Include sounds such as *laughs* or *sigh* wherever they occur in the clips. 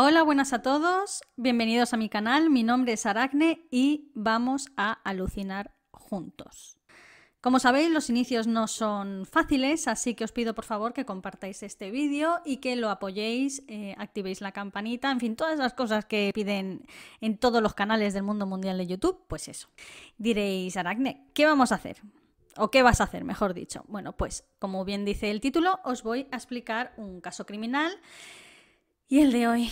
Hola, buenas a todos, bienvenidos a mi canal, mi nombre es Aracne y vamos a alucinar juntos. Como sabéis, los inicios no son fáciles, así que os pido por favor que compartáis este vídeo y que lo apoyéis, eh, activéis la campanita, en fin, todas las cosas que piden en todos los canales del mundo mundial de YouTube, pues eso. Diréis, Aracne, ¿qué vamos a hacer? ¿O qué vas a hacer, mejor dicho? Bueno, pues como bien dice el título, os voy a explicar un caso criminal y el de hoy...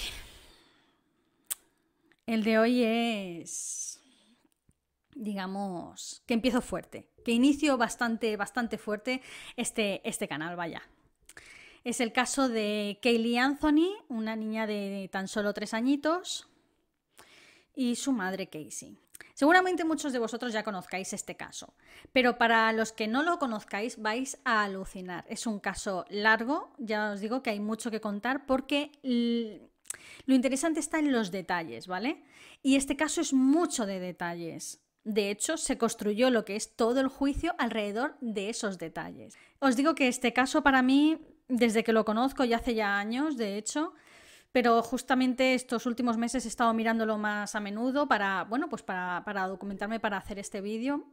El de hoy es digamos, que empiezo fuerte, que inicio bastante, bastante fuerte este, este canal, vaya. Es el caso de Kaylee Anthony, una niña de tan solo tres añitos, y su madre Casey. Seguramente muchos de vosotros ya conozcáis este caso, pero para los que no lo conozcáis vais a alucinar. Es un caso largo, ya os digo que hay mucho que contar porque lo interesante está en los detalles, ¿vale? Y este caso es mucho de detalles. De hecho, se construyó lo que es todo el juicio alrededor de esos detalles. Os digo que este caso para mí, desde que lo conozco ya hace ya años, de hecho, pero justamente estos últimos meses he estado mirándolo más a menudo para, bueno, pues para, documentarme para hacer este vídeo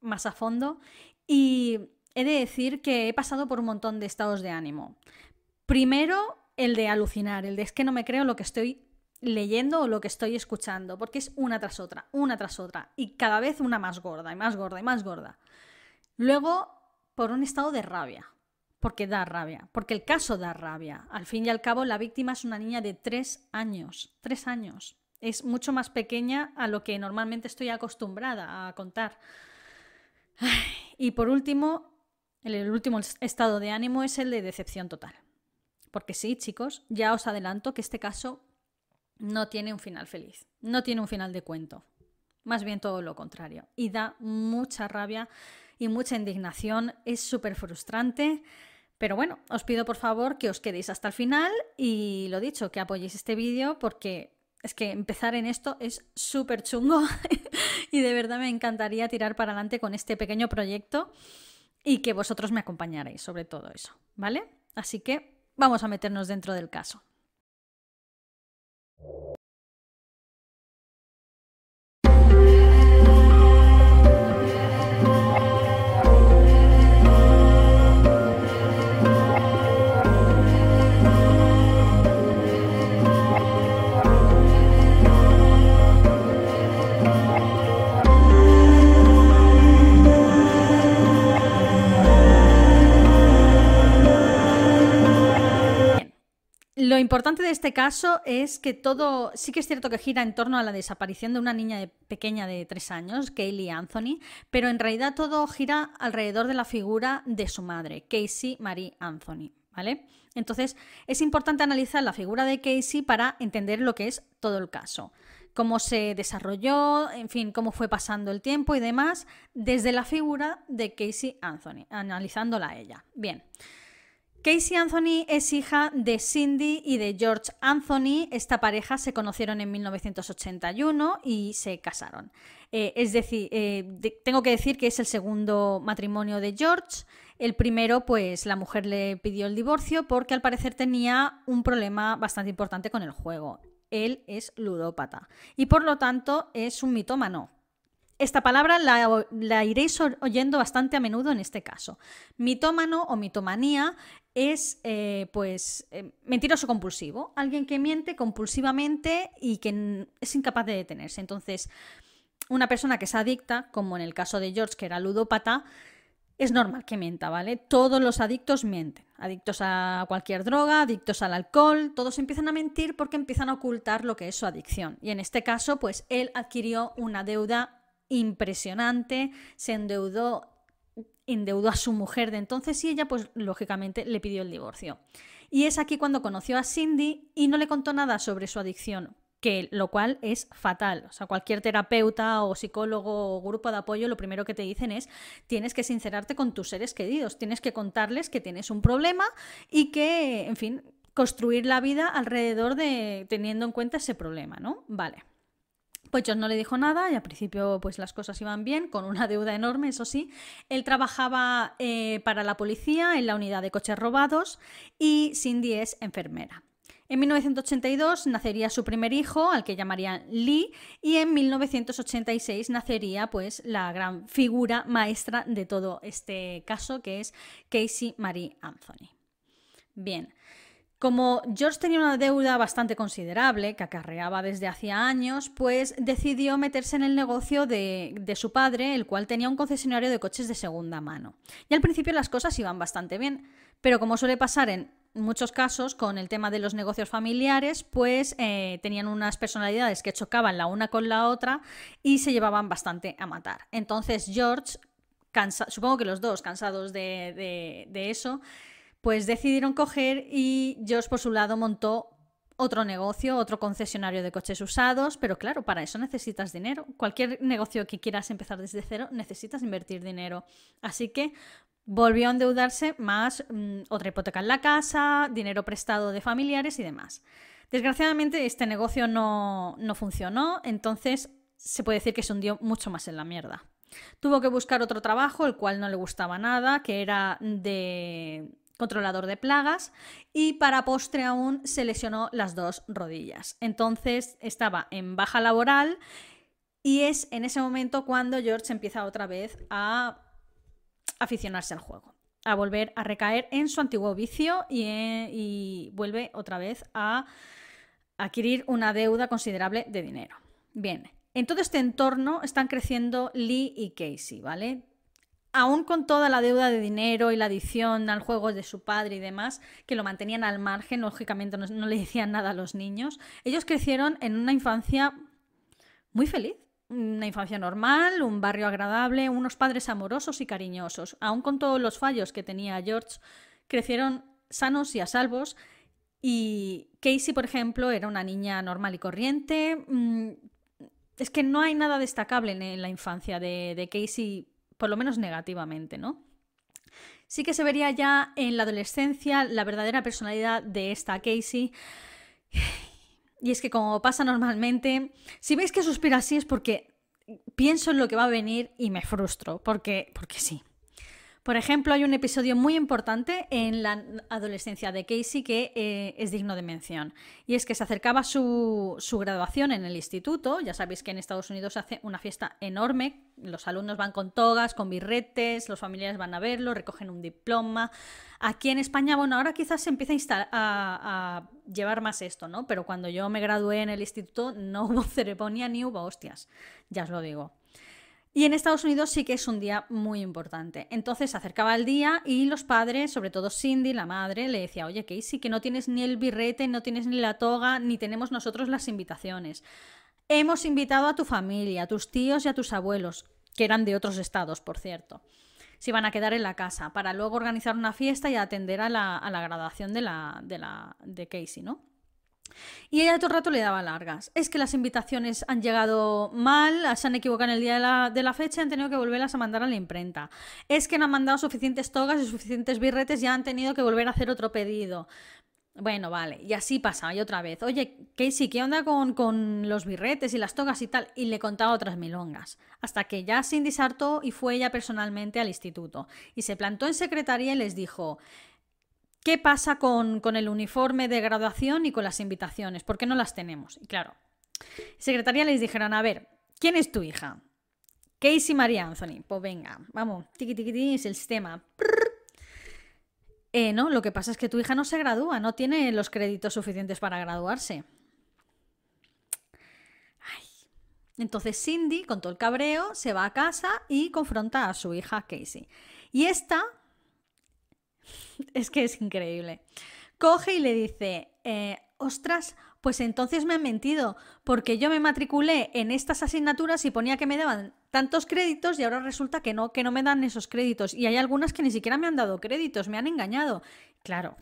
más a fondo. Y he de decir que he pasado por un montón de estados de ánimo. Primero, el de alucinar, el de es que no me creo lo que estoy leyendo o lo que estoy escuchando, porque es una tras otra, una tras otra, y cada vez una más gorda, y más gorda, y más gorda. Luego, por un estado de rabia, porque da rabia, porque el caso da rabia. Al fin y al cabo, la víctima es una niña de tres años, tres años. Es mucho más pequeña a lo que normalmente estoy acostumbrada a contar. Y por último, el último estado de ánimo es el de decepción total. Porque sí, chicos, ya os adelanto que este caso no tiene un final feliz, no tiene un final de cuento, más bien todo lo contrario. Y da mucha rabia y mucha indignación, es súper frustrante. Pero bueno, os pido por favor que os quedéis hasta el final y lo dicho, que apoyéis este vídeo porque es que empezar en esto es súper chungo *laughs* y de verdad me encantaría tirar para adelante con este pequeño proyecto y que vosotros me acompañaréis sobre todo eso, ¿vale? Así que vamos a meternos dentro del caso. Lo importante de este caso es que todo, sí que es cierto que gira en torno a la desaparición de una niña pequeña de tres años, Kaylee Anthony, pero en realidad todo gira alrededor de la figura de su madre, Casey Marie Anthony, ¿vale? Entonces es importante analizar la figura de Casey para entender lo que es todo el caso cómo se desarrolló, en fin, cómo fue pasando el tiempo y demás, desde la figura de Casey Anthony, analizándola a ella. Bien. Casey Anthony es hija de Cindy y de George Anthony. Esta pareja se conocieron en 1981 y se casaron. Eh, es decir, eh, tengo que decir que es el segundo matrimonio de George. El primero, pues la mujer le pidió el divorcio porque al parecer tenía un problema bastante importante con el juego. Él es ludópata y por lo tanto es un mitómano. Esta palabra la, iréis oyendo bastante a menudo en este caso. Mitómano o mitomanía es eh, pues eh, mentiroso compulsivo, alguien que miente compulsivamente y que es incapaz de detenerse. Entonces, una persona que es adicta, como en el caso de George, que era ludópata, es normal que mienta, ¿vale? Todos los adictos mienten. Adictos a cualquier droga, adictos al alcohol, todos empiezan a mentir porque empiezan a ocultar lo que es su adicción. Y en este caso, pues él adquirió una deuda impresionante, se endeudó, endeudó a su mujer de entonces y ella pues lógicamente le pidió el divorcio. Y es aquí cuando conoció a Cindy y no le contó nada sobre su adicción, que lo cual es fatal. O sea, cualquier terapeuta o psicólogo o grupo de apoyo lo primero que te dicen es tienes que sincerarte con tus seres queridos, tienes que contarles que tienes un problema y que, en fin, construir la vida alrededor de teniendo en cuenta ese problema, ¿no? Vale. Pues John no le dijo nada y al principio pues las cosas iban bien, con una *laughs* deuda enorme, eso sí. Él trabajaba eh, para la policía en la unidad de coches robados y Cindy es enfermera. En 1982 nacería su primer hijo, al que llamarían Lee, y en 1986 nacería pues la gran figura maestra de todo este caso, que es Casey Marie Anthony. Bien, como George tenía una deuda bastante considerable, que acarreaba desde hacía años, pues decidió meterse en el negocio de, su padre, el cual tenía un concesionario de coches de segunda mano. Y al principio las cosas iban bastante bien, pero como suele pasar en muchos casos con el tema de los negocios familiares, pues eh, tenían unas personalidades que chocaban la una con la otra y se llevaban bastante a matar. Entonces George, supongo que los dos cansados de eso, pues decidieron coger y George por su lado montó otro negocio, otro concesionario de coches usados, pero claro, para eso necesitas dinero. Cualquier negocio que quieras empezar desde cero, necesitas invertir dinero. Así que volvió a endeudarse más mm, otra hipoteca en la casa, dinero prestado de familiares y demás. Desgraciadamente este negocio no, no funcionó, entonces se puede decir que se hundió mucho más en la mierda. Tuvo que buscar otro trabajo, el cual no le gustaba nada, que era de controlador de plagas y para postre aún se lesionó las dos rodillas. Entonces estaba en baja laboral y es en ese momento cuando George empieza otra vez a aficionarse al juego, a volver a recaer en su antiguo vicio y, y vuelve otra vez a adquirir una deuda considerable de dinero. Bien, en todo este entorno están creciendo Lee y Casey, ¿vale? Aún con toda la deuda de dinero y la adicción al juego de su padre y demás, que lo mantenían al margen, lógicamente no, le decían nada a los niños, ellos crecieron en una infancia muy feliz. Una infancia normal, un barrio agradable, unos padres amorosos y cariñosos. Aún con todos los fallos que tenía George, crecieron sanos y a salvos. Y Casey, por ejemplo, era una niña normal y corriente. Mm, es que no hay nada destacable en la infancia de, de Casey por lo menos negativamente, ¿no? Sí que se vería ya en la adolescencia la verdadera personalidad de esta Casey. *sighs* Y es que como pasa normalmente, si veis que suspira así es porque pienso en lo que va a venir y me frustro, porque, porque sí. Por ejemplo, hay un episodio muy importante en la adolescencia de Casey que eh, es digno de mención. Y es que se acercaba su, graduación en el instituto. Ya sabéis que en Estados Unidos se hace una fiesta enorme. Los alumnos van con togas, con birretes, los familiares van a verlo, recogen un diploma. Aquí en España, bueno, ahora quizás se empieza a, a llevar más esto, ¿no? Pero cuando yo me gradué en el instituto no hubo *laughs* ceremonia ni hubo hostias. Ya os lo digo. Y en Estados Unidos sí que es un día muy importante. Entonces se acercaba el día y los padres, sobre todo Cindy, la madre, le decía, oye Casey, que no tienes ni el birrete, no tienes ni la toga, ni tenemos nosotros las invitaciones. Hemos invitado a tu familia, a tus tíos y a tus abuelos, que eran de otros estados, por cierto. Se iban a quedar en la casa para luego organizar una fiesta y atender a la, a la graduación de, la, de, la, de Casey, ¿no? Y ella todo el rato le daba largas. Es que las invitaciones han llegado mal, se han equivocado en el día de la, de la, fecha y han tenido que volverlas a mandar a la imprenta. Es que no han mandado suficientes togas y suficientes birretes y han tenido que volver a hacer otro pedido. Bueno, vale, y así pasa, y otra vez. Oye, Casey, ¿qué onda con, con, los birretes y las togas y tal? Y le contaba otras milongas. Hasta que ya Cindy sartó y fue ella personalmente al instituto. Y se plantó en secretaría y les dijo: ¿Qué pasa con, el uniforme de graduación y con las invitaciones? ¿Por qué no las tenemos? Y claro, secretaría les dijeron, a ver, ¿quién es tu hija? Casey María Anthony. Pues venga, vamos, tiqui tiqui es el sistema. Eh, no, lo que pasa es que tu hija no se gradúa, no tiene los créditos suficientes para graduarse. Entonces Cindy, con todo el cabreo, se va a casa y confronta a su hija Casey. Y esta es que es increíble. Coge y le dice, eh, ostras, pues entonces me han mentido, porque yo me matriculé en estas asignaturas y ponía que me daban tantos créditos y ahora resulta que no, que no me dan esos créditos. Y hay algunas que ni siquiera me han dado créditos, me han engañado. Claro.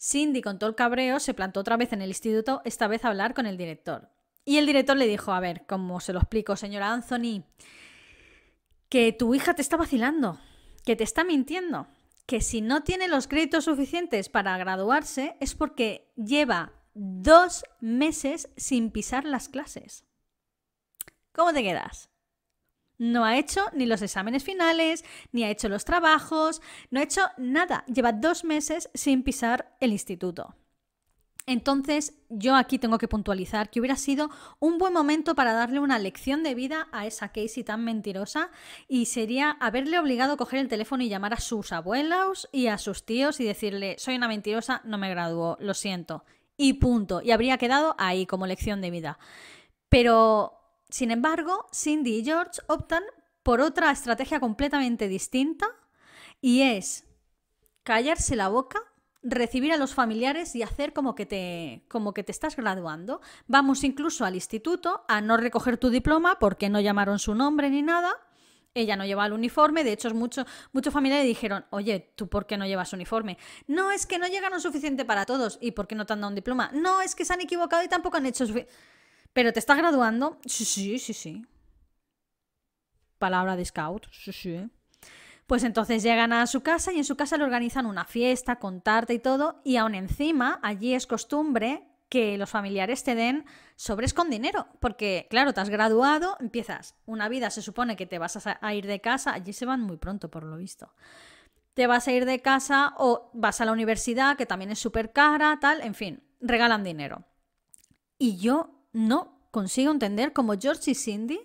Cindy, con todo el cabreo, se plantó otra vez en el instituto, esta vez a hablar con el director. Y el director le dijo, a ver, ¿cómo se lo explico, señora Anthony? Que tu hija te está vacilando, que te está mintiendo que si no tiene los créditos suficientes para graduarse es porque lleva dos meses sin pisar las clases. ¿Cómo te quedas? No ha hecho ni los exámenes finales, ni ha hecho los trabajos, no ha hecho nada. Lleva dos meses sin pisar el instituto. Entonces, yo aquí tengo que puntualizar que hubiera sido un buen momento para darle una lección de vida a esa Casey tan mentirosa y sería haberle obligado a coger el teléfono y llamar a sus abuelos y a sus tíos y decirle, soy una mentirosa, no me graduó, lo siento. Y punto. Y habría quedado ahí como lección de vida. Pero, sin embargo, Cindy y George optan por otra estrategia completamente distinta y es callarse la boca recibir a los familiares y hacer como que te como que te estás graduando. Vamos incluso al instituto a no recoger tu diploma porque no llamaron su nombre ni nada. Ella no lleva el uniforme, de hecho muchos mucho familiares dijeron, oye, ¿tú por qué no llevas uniforme? No, es que no llegaron suficiente para todos. ¿Y por qué no te han dado un diploma? No, es que se han equivocado y tampoco han hecho. Pero te estás graduando. Sí, sí, sí, sí. Palabra de scout. Sí, sí. Pues entonces llegan a su casa y en su casa le organizan una fiesta con tarta y todo, y aún encima allí es costumbre que los familiares te den sobres con dinero, porque claro, te has graduado, empiezas una vida, se supone que te vas a ir de casa, allí se van muy pronto por lo visto. Te vas a ir de casa o vas a la universidad, que también es súper cara, tal, en fin, regalan dinero. Y yo no consigo entender cómo George y Cindy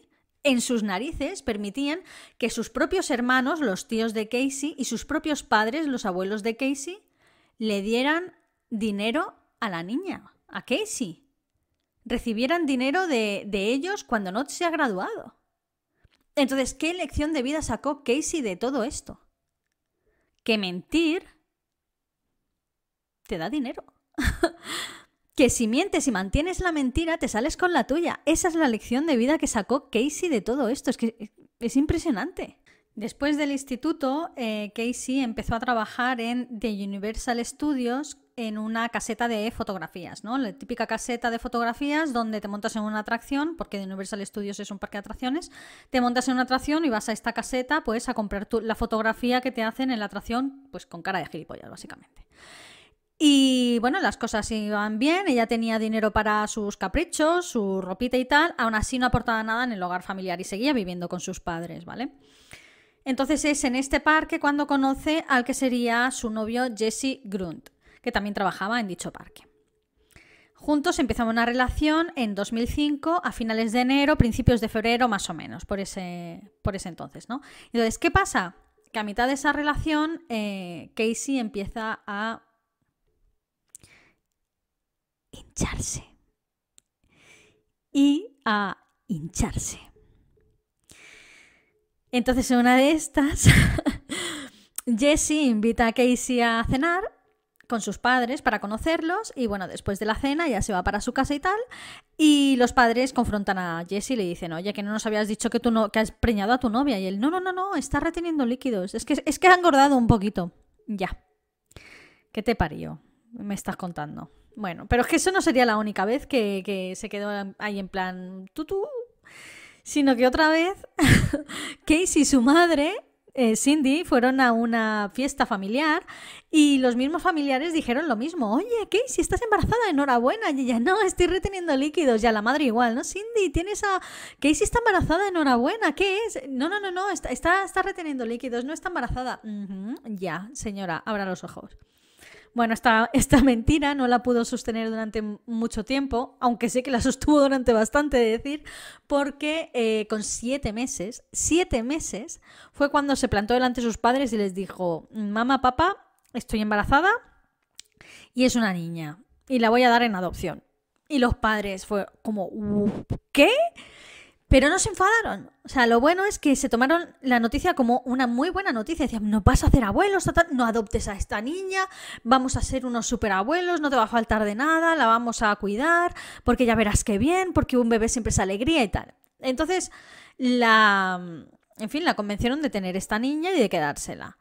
en sus narices permitían que sus propios hermanos, los tíos de Casey, y sus propios padres, los abuelos de Casey, le dieran dinero a la niña, a Casey. Recibieran dinero de, de ellos cuando no se ha graduado. Entonces, ¿qué lección de vida sacó Casey de todo esto? Que mentir te da dinero. *laughs* que si mientes y mantienes la mentira, te sales con la tuya. Esa es la lección de vida que sacó Casey de todo esto. Es que es impresionante. Después del instituto, eh, Casey empezó a trabajar en The Universal Studios en una caseta de fotografías, ¿no? La típica caseta de fotografías donde te montas en una atracción, porque The Universal Studios es un parque de atracciones, te montas en una atracción y vas a esta caseta pues a comprar la fotografía que te hacen en la atracción pues con cara de gilipollas, básicamente. Y bueno, las cosas iban bien, ella tenía dinero para sus caprichos, su ropita y tal, aún así no aportaba nada en el hogar familiar y seguía viviendo con sus padres, ¿vale? Entonces es en este parque cuando conoce al que sería su novio Jesse Grunt, que también trabajaba en dicho parque. Juntos empezaron una relación en 2005, a finales de enero, principios de febrero, más o menos, por ese, por ese entonces, ¿no? Entonces, ¿qué pasa? Que a mitad de esa relación, eh, Casey empieza a Y a hincharse. Entonces, en una de estas, *laughs* Jesse invita a Casey a cenar con sus padres para conocerlos y bueno, después de la cena ya se va para su casa y tal y los padres confrontan a Jesse y le dicen, oye, que no nos habías dicho que, tú no, que has preñado a tu novia y él, no, no, no, no, está reteniendo líquidos, es que, es que ha engordado un poquito. Ya. ¿Qué te parió? Me estás contando. Bueno, pero es que eso no sería la única vez que, se quedó ahí en plan tutú, sino que otra vez *laughs* Casey y su madre eh, Cindy fueron a una fiesta familiar y los mismos familiares dijeron lo mismo. Oye, Casey, estás embarazada, enhorabuena. Y ella, no, estoy reteniendo líquidos. Ya la madre igual, ¿no? Cindy, tienes a... Casey está embarazada, enhorabuena. ¿Qué es? No, no, no, no, está, está, reteniendo líquidos, no está embarazada. Ya, señora, abra los ojos. Bueno, esta, esta *laughs* mentira no la pudo sostener durante mucho tiempo, aunque sé que la sostuvo durante bastante, de decir, porque eh, con siete meses, siete meses, fue cuando se plantó delante de sus padres y les dijo, mamá, papá, estoy embarazada y es una niña y la voy a dar en adopción. Y los padres fue como, ¿qué? Pero no se enfadaron. O sea, lo bueno es que se tomaron la noticia como una muy buena noticia. Decían, no vas a hacer abuelos, no adoptes a esta niña, vamos a ser unos superabuelos, no te va a faltar de nada, la vamos a cuidar, porque ya verás qué bien, porque un bebé siempre es alegría y tal. Entonces, la... En fin, la convencieron de tener esta niña y de quedársela.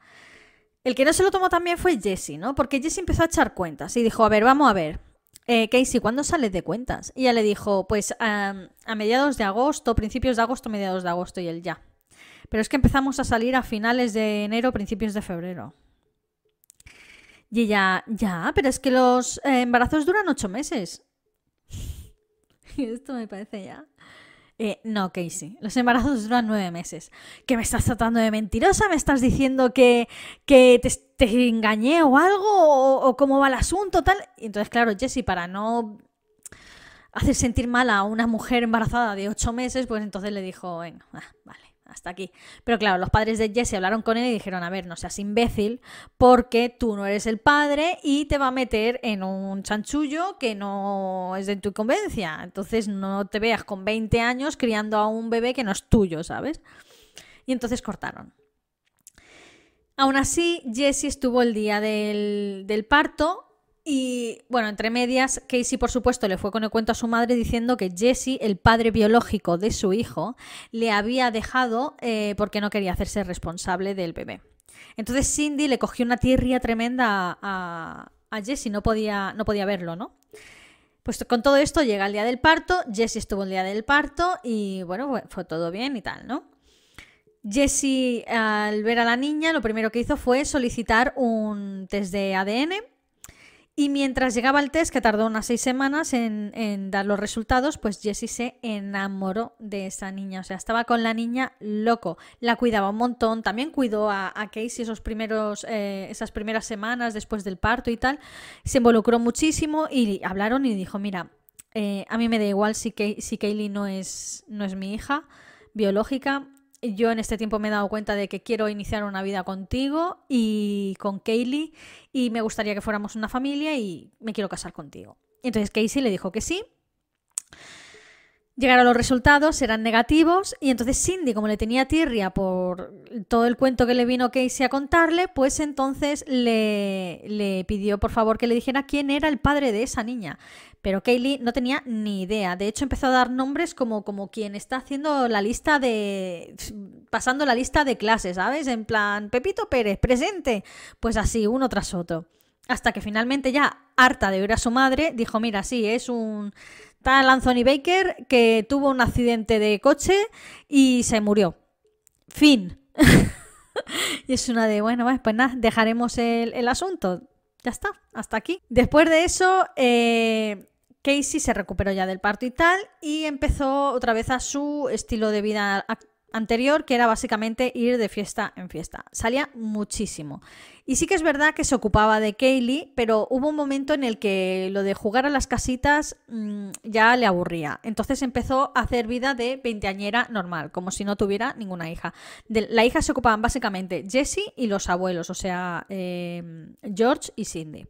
El que no se lo tomó también fue Jesse, ¿no? Porque Jesse empezó a echar cuentas y dijo, a ver, vamos a ver eh, Casey, ¿cuándo sales de cuentas? Y ella le dijo, pues a mediados de agosto, principios de agosto, mediados de agosto, y él ya. Pero es que empezamos a salir a finales de enero, principios de febrero. Y ella, ya, pero es que los eh, embarazos duran ocho meses. *laughs* y esto me parece ya. Eh, no, Casey, los embarazos duran nueve meses. ¿Que me estás tratando de mentirosa? ¿Me estás diciendo que, que te, engañé o algo? O, cómo va el asunto? Tal. Y entonces, claro, Jessie, para no hacer sentir mal a una mujer embarazada de ocho meses, pues entonces le dijo, ah, vale hasta aquí. Pero claro, los padres de Jesse hablaron con él y dijeron, a ver, no seas imbécil, porque tú no eres el padre y te va a meter en un chanchullo que no es de tu conveniencia. Entonces no te veas con 20 años criando a un bebé que no es tuyo, ¿sabes? Y entonces cortaron. Aún así, Jesse estuvo el día del, del parto y bueno, entre medias, Casey por supuesto le fue con el cuento a su madre diciendo que Jesse, el padre biológico de su hijo, le había dejado eh, porque no quería hacerse responsable del bebé. Entonces Cindy le cogió una tirria tremenda a, a Jesse, no podía, no podía verlo, ¿no? Pues con todo esto llega el día del parto, Jesse estuvo el día del parto y bueno, fue todo bien y tal, ¿no? Jesse al ver a la niña lo primero que hizo fue solicitar un test de ADN y mientras llegaba el test, que tardó unas seis semanas en, dar los resultados, pues Jesse se enamoró de esa niña. O sea, estaba con la niña loco. La cuidaba un montón. También cuidó a, Casey esos primeros, eh, esas primeras semanas después del parto y tal. Se involucró muchísimo y hablaron y dijo, mira, eh, a mí me da igual si, si Kaylee no es, no es mi hija biológica yo en este tiempo me he dado cuenta de que quiero iniciar una vida contigo y con Kaylee y me gustaría que fuéramos una familia y me quiero casar contigo. Entonces Casey le dijo que sí Llegaron los resultados, eran negativos, y entonces Cindy, como le tenía tirria por todo el cuento que le vino Casey a contarle, pues entonces le, le, pidió por favor que le dijera quién era el padre de esa niña. Pero Kaylee no tenía ni idea. De hecho, empezó a dar nombres como, como quien está haciendo la lista de. pasando la lista de clases, ¿sabes? En plan, Pepito Pérez, presente. Pues así, uno tras otro. Hasta que finalmente ya, harta de oír a su madre, dijo: Mira, sí, es un Tal Anthony Baker que tuvo un accidente de coche y se murió. Fin. *laughs* y es una de, bueno, pues nada, dejaremos el, asunto. Ya está, hasta aquí. Después de eso, eh, Casey se recuperó ya del parto y tal y empezó otra vez a su estilo de vida anterior, que era básicamente ir de fiesta en fiesta. Salía muchísimo. Y sí que es verdad que se ocupaba de Kaylee, pero hubo un momento en el que lo de jugar a las casitas mm, ya le aburría. Entonces empezó a hacer vida de veinteañera normal, como si no tuviera ninguna hija. La hija se ocupaban básicamente Jessie y los abuelos, o sea, eh, George y Cindy.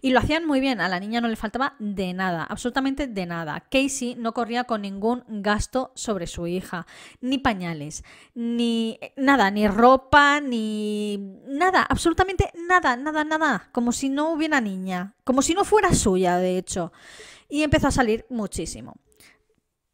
Y lo hacían muy bien, a la niña no le faltaba de nada, absolutamente de nada. Casey no corría con ningún gasto sobre su hija, ni pañales, ni nada, ni ropa, ni nada, absolutamente nada, nada, nada, como si no hubiera niña, como si no fuera suya, de hecho. Y empezó a salir muchísimo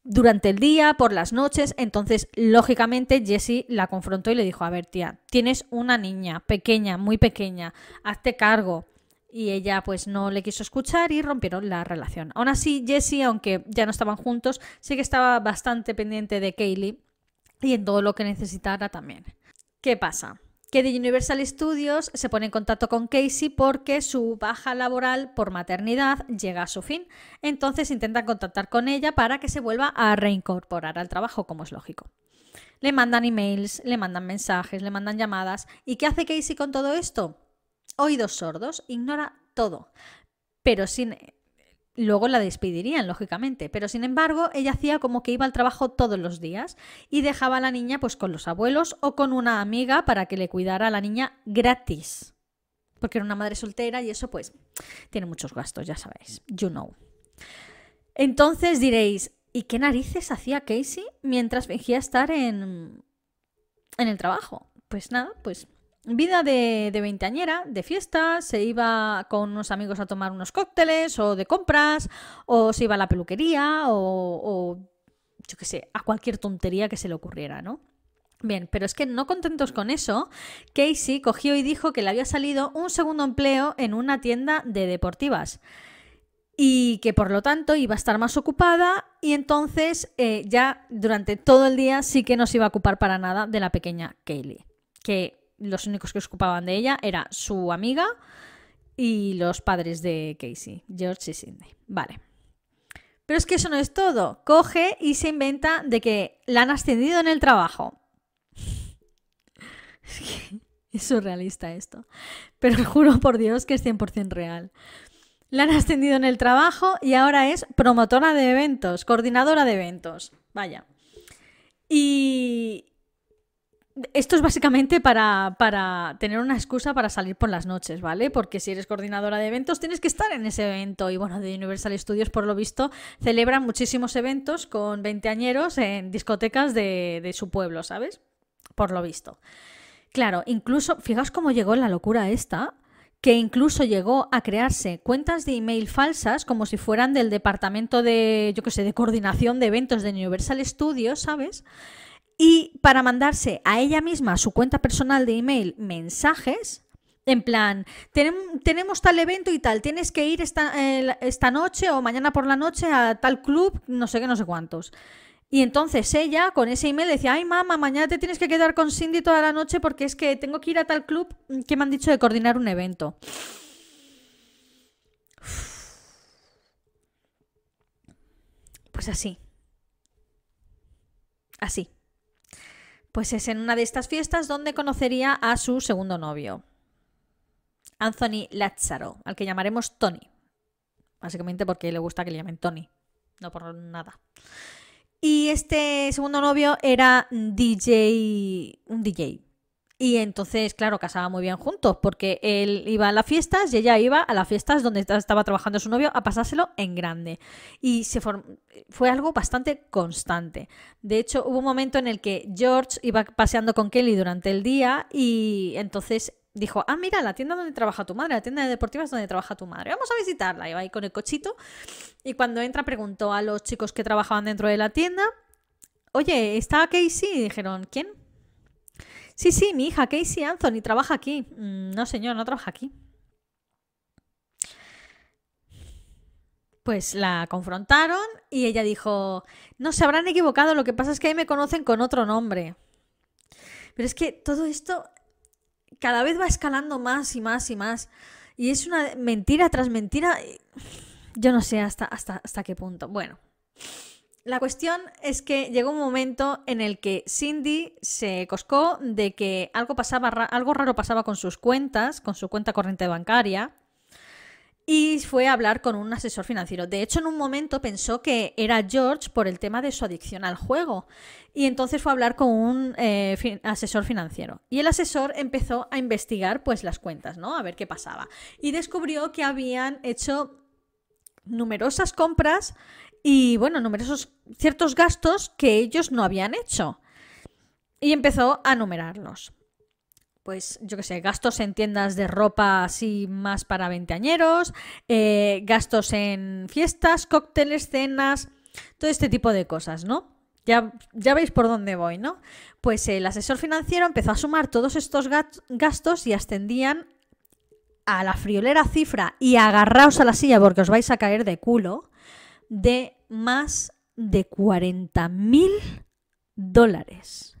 durante el día, por las noches. Entonces, lógicamente, Jessie la confrontó y le dijo, a ver, tía, tienes una niña pequeña, muy pequeña, hazte cargo y ella pues no le quiso escuchar y rompieron la relación. Aún así, Jessie, aunque ya no estaban juntos, sí que estaba bastante pendiente de Kaylee y en todo lo que necesitara también. ¿Qué pasa? Que de Universal Studios se pone en contacto con Casey porque su baja laboral por maternidad llega a su fin. Entonces intentan contactar con ella para que se vuelva a reincorporar al trabajo, como es lógico. Le mandan emails, le mandan mensajes, le mandan llamadas. ¿Y qué hace Casey con todo esto? Oídos sordos, ignora todo. Pero sin. Luego la despedirían, lógicamente. Pero sin embargo, ella hacía como que iba al trabajo todos los días y dejaba a la niña pues con los abuelos o con una amiga para que le cuidara a la niña gratis. Porque era una madre soltera y eso pues tiene muchos gastos, ya sabéis. You know. Entonces diréis, ¿y qué narices hacía Casey mientras fingía estar en, en el trabajo? Pues nada, pues vida de, de veinteañera, de fiesta, se iba con unos amigos a tomar unos cócteles o de compras, o se iba a la peluquería, o, o yo qué sé, a cualquier tontería que se le ocurriera, ¿no? Bien, pero es que no contentos con eso, Casey cogió y dijo que le había salido un segundo empleo en una tienda de deportivas y que por lo tanto iba a estar más ocupada y entonces eh, ya durante todo el día sí que no se iba a ocupar para nada de la pequeña Kaylee, que los únicos que se ocupaban de ella era su amiga y los padres de Casey, George y Cindy. Vale. Pero es que eso no es todo. Coge y se inventa de que la han ascendido en el trabajo. *laughs* Es surrealista esto. Pero *laughs* juro por Dios que es 100% real. La han ascendido en el trabajo y ahora es promotora de eventos, coordinadora de eventos. Vaya. Y esto es básicamente para, para, tener una excusa para salir por las noches, ¿vale? Porque si eres coordinadora de eventos tienes que estar en ese evento. Y bueno, de Universal Studios, por lo visto, celebran muchísimos eventos con veinteañeros en discotecas de, de su pueblo, ¿sabes? Por lo visto. Claro, incluso, fijaos cómo llegó la locura esta, que incluso llegó a crearse cuentas de email falsas como si fueran del departamento de, yo qué sé, de coordinación de eventos de Universal Studios, ¿sabes? Y para mandarse a ella misma su cuenta personal de email mensajes, en plan, tenemos tal evento y tal, tienes que ir esta, esta noche o mañana por la noche a tal club, no sé qué, no sé cuántos. Y entonces ella con ese email decía, ay mamá, mañana te tienes que quedar con Cindy toda la noche porque es que tengo que ir a tal club que me han dicho de coordinar un evento. Pues así. Así. Pues es en una de estas fiestas donde conocería a su segundo novio, Anthony Lazzaro, al que llamaremos Tony. Básicamente porque le gusta que le llamen Tony, no por nada. Y este segundo novio era DJ, un DJ. Y entonces, claro, casaba muy bien juntos, porque él iba a las fiestas y ella iba a las fiestas donde estaba trabajando su novio a pasárselo en grande. Y se fue algo bastante constante. De hecho, hubo un momento en el que George iba paseando con Kelly durante el día y entonces dijo, ah, mira, la tienda donde trabaja tu madre, la tienda de deportivas donde trabaja tu madre, vamos a visitarla. Iba ahí con el cochito y cuando entra preguntó a los chicos que trabajaban dentro de la tienda, oye, ¿está Casey? Y dijeron, ¿quién? Sí, sí, mi hija Casey Anthony trabaja aquí. Mm, no, señor, no trabaja aquí. Pues la confrontaron y ella dijo, no, se habrán equivocado, lo que pasa es que ahí me conocen con otro nombre. Pero es que todo esto cada vez va escalando más y más y más. Y es una mentira tras mentira. Yo no sé hasta, hasta, hasta qué punto. Bueno, la cuestión es que llegó un momento en el que Cindy se coscó de que algo, pasaba, algo raro pasaba con sus cuentas, con su cuenta corriente bancaria y fue a hablar con un asesor financiero. De hecho, en un momento pensó que era George por el tema de su adicción al juego. Y entonces fue a hablar con un eh, asesor financiero. Y el asesor empezó a investigar pues las cuentas, ¿no? A ver qué pasaba. Y descubrió que habían hecho numerosas compras y, bueno, numerosos ciertos gastos que ellos no habían hecho. Y empezó a numerarlos pues yo qué sé, gastos en tiendas de ropa así más para veinteañeros, eh, gastos en fiestas, cócteles, cenas, todo este tipo de cosas, ¿no? Ya, ya veis por dónde voy, ¿no? Pues el asesor financiero empezó a sumar todos estos gastos y ascendían a la friolera cifra y agarraos a la silla porque os vais a caer de culo de más de 40 mil dólares.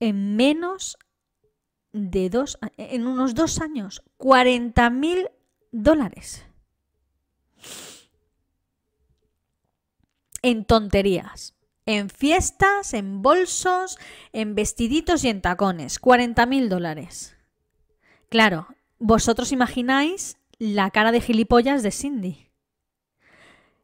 en menos de dos, en unos dos años, 40 mil dólares. En tonterías, en fiestas, en bolsos, en vestiditos y en tacones. 40 mil dólares. Claro, vosotros imagináis la cara de gilipollas de Cindy.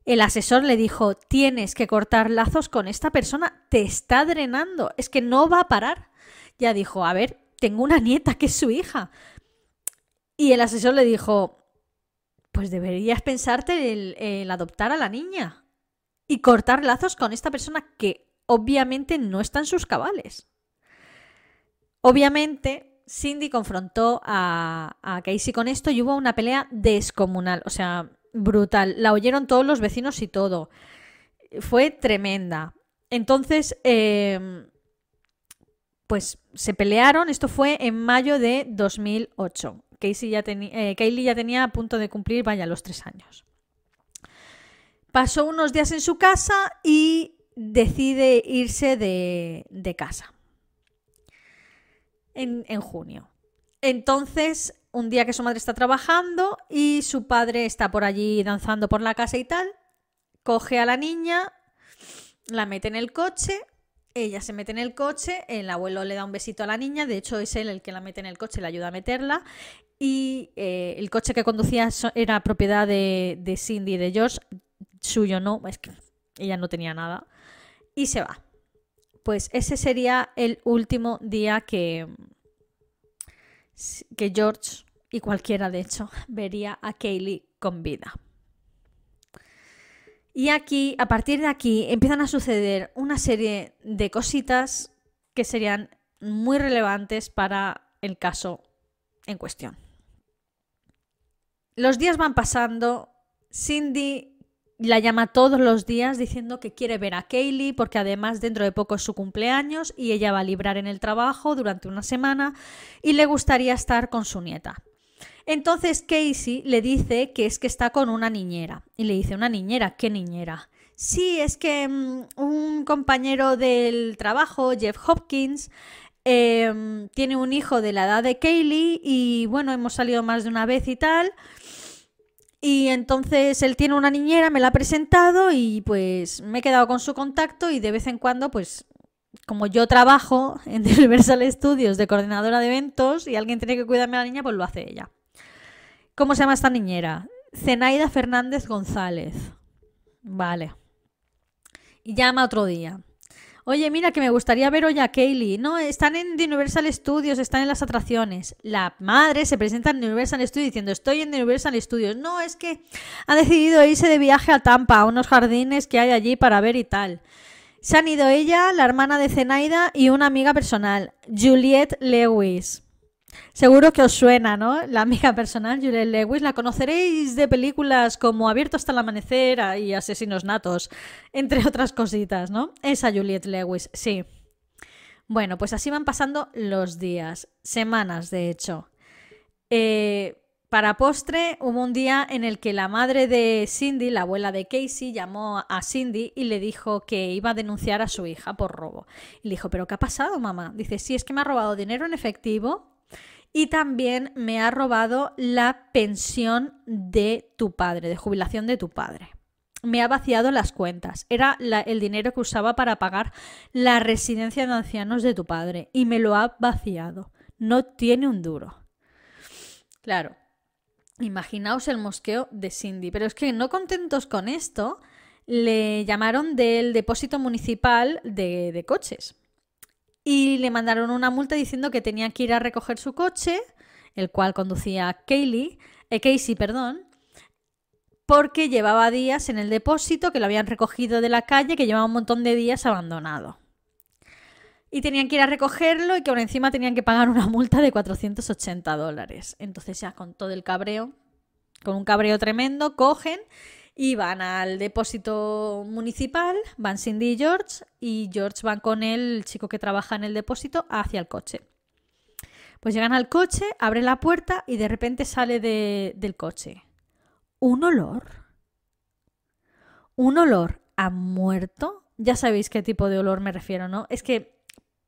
El asesor le dijo, tienes que cortar lazos con esta persona, te está drenando, es que no va a parar. Ya dijo, a ver, tengo una nieta que es su hija. Y el asesor le dijo, pues deberías pensarte el, el adoptar a la niña y cortar lazos con esta persona que obviamente no está en sus cabales. Obviamente, Cindy confrontó a, Casey con esto y hubo una pelea descomunal. O sea, brutal. La oyeron todos los vecinos y todo. Fue tremenda. Entonces, em, pues se pelearon. Esto fue en mayo de 2008. Casey ya eh, Kaylee ya tenía a punto de cumplir, vaya, los tres años. Pasó unos días en su casa y decide irse de, casa. En, junio. Entonces, un día que su madre está trabajando y su padre está por allí danzando por la casa y tal, coge a la niña, la mete en el coche, ella se mete en el coche, el abuelo le da un besito a la niña, de hecho es él el que la mete en el coche, le ayuda a meterla, y eh, el coche que conducía era propiedad de, de Cindy y de George, suyo no, es que ella no tenía nada, y se va. Pues ese sería el último día que, que George y cualquiera de hecho vería a Kaylee con vida. Y aquí, a partir de aquí, empiezan a suceder una serie de cositas que serían muy relevantes para el caso en cuestión. Los días van pasando, Cindy la llama todos los días diciendo que quiere ver a Kaylee porque además dentro de poco es su cumpleaños y ella va a librar en el trabajo durante una semana y le gustaría estar con su nieta. Entonces Casey le dice que es que está con una niñera. Y le dice, ¿una niñera? ¿Qué niñera? Sí, es que mm, un compañero del trabajo, Jeff Hopkins, em, tiene un hijo de la edad de Kaylee y bueno, hemos salido más de una vez y tal. Y entonces él tiene una niñera, me la ha presentado y pues me he quedado con su contacto y de vez en cuando pues como yo trabajo *laughs* en Universal Studios de coordinadora de eventos y alguien tiene que cuidarme a la niña, pues lo hace ella. ¿Cómo se llama esta niñera? Zenaida Fernández González. Vale. Y llama otro día. Oye, mira, que me gustaría ver hoy a Kaylee. No, están en Universal Studios, están en las atracciones. La madre se presenta en Universal Studios diciendo, estoy en Universal Studios. No, es que ha decidido irse de viaje a Tampa, a unos jardines que hay allí para ver y tal. Se han ido ella, la hermana de Zenaida y una amiga personal, Juliette Lewis. Seguro que os suena, ¿no? La amiga personal, Juliette Lewis, la conoceréis de películas como Abierto hasta el amanecer y Asesinos natos, entre otras cositas, ¿no? Esa Juliette Lewis, sí. Bueno, pues así van pasando los días, semanas de hecho. Eh, para postre, hubo un día en el que la madre de Cindy, la abuela de Casey, llamó a Cindy y le dijo que iba a denunciar a su hija por robo. Y le dijo, ¿pero qué ha pasado, mamá? Dice, sí, es que me ha robado dinero en efectivo y también me ha robado la pensión de tu padre, de jubilación de tu padre. Me ha vaciado las cuentas. Era el dinero que usaba para pagar la residencia de ancianos de tu padre y me lo ha vaciado. No tiene un duro. Claro, imaginaos el mosqueo de Cindy. Pero es que no contentos con esto, le llamaron del depósito municipal de, de coches y le mandaron una multa diciendo que tenía que ir a recoger su coche, el cual conducía Kaylee, eh, Casey, perdón, porque llevaba días en el depósito, que lo habían recogido de la calle, que llevaba un montón de días abandonado. Y tenían que ir a recogerlo y que por encima tenían que pagar una multa de 480 dólares. Entonces ya con todo el cabreo, con un cabreo tremendo, cogen y van al depósito municipal, van Cindy y George, y George van con el chico que trabaja en el depósito hacia el coche. Pues llegan al coche, abren la puerta y de repente sale del coche un olor. Un olor a muerto. Ya sabéis qué tipo de olor me refiero, ¿no? Es que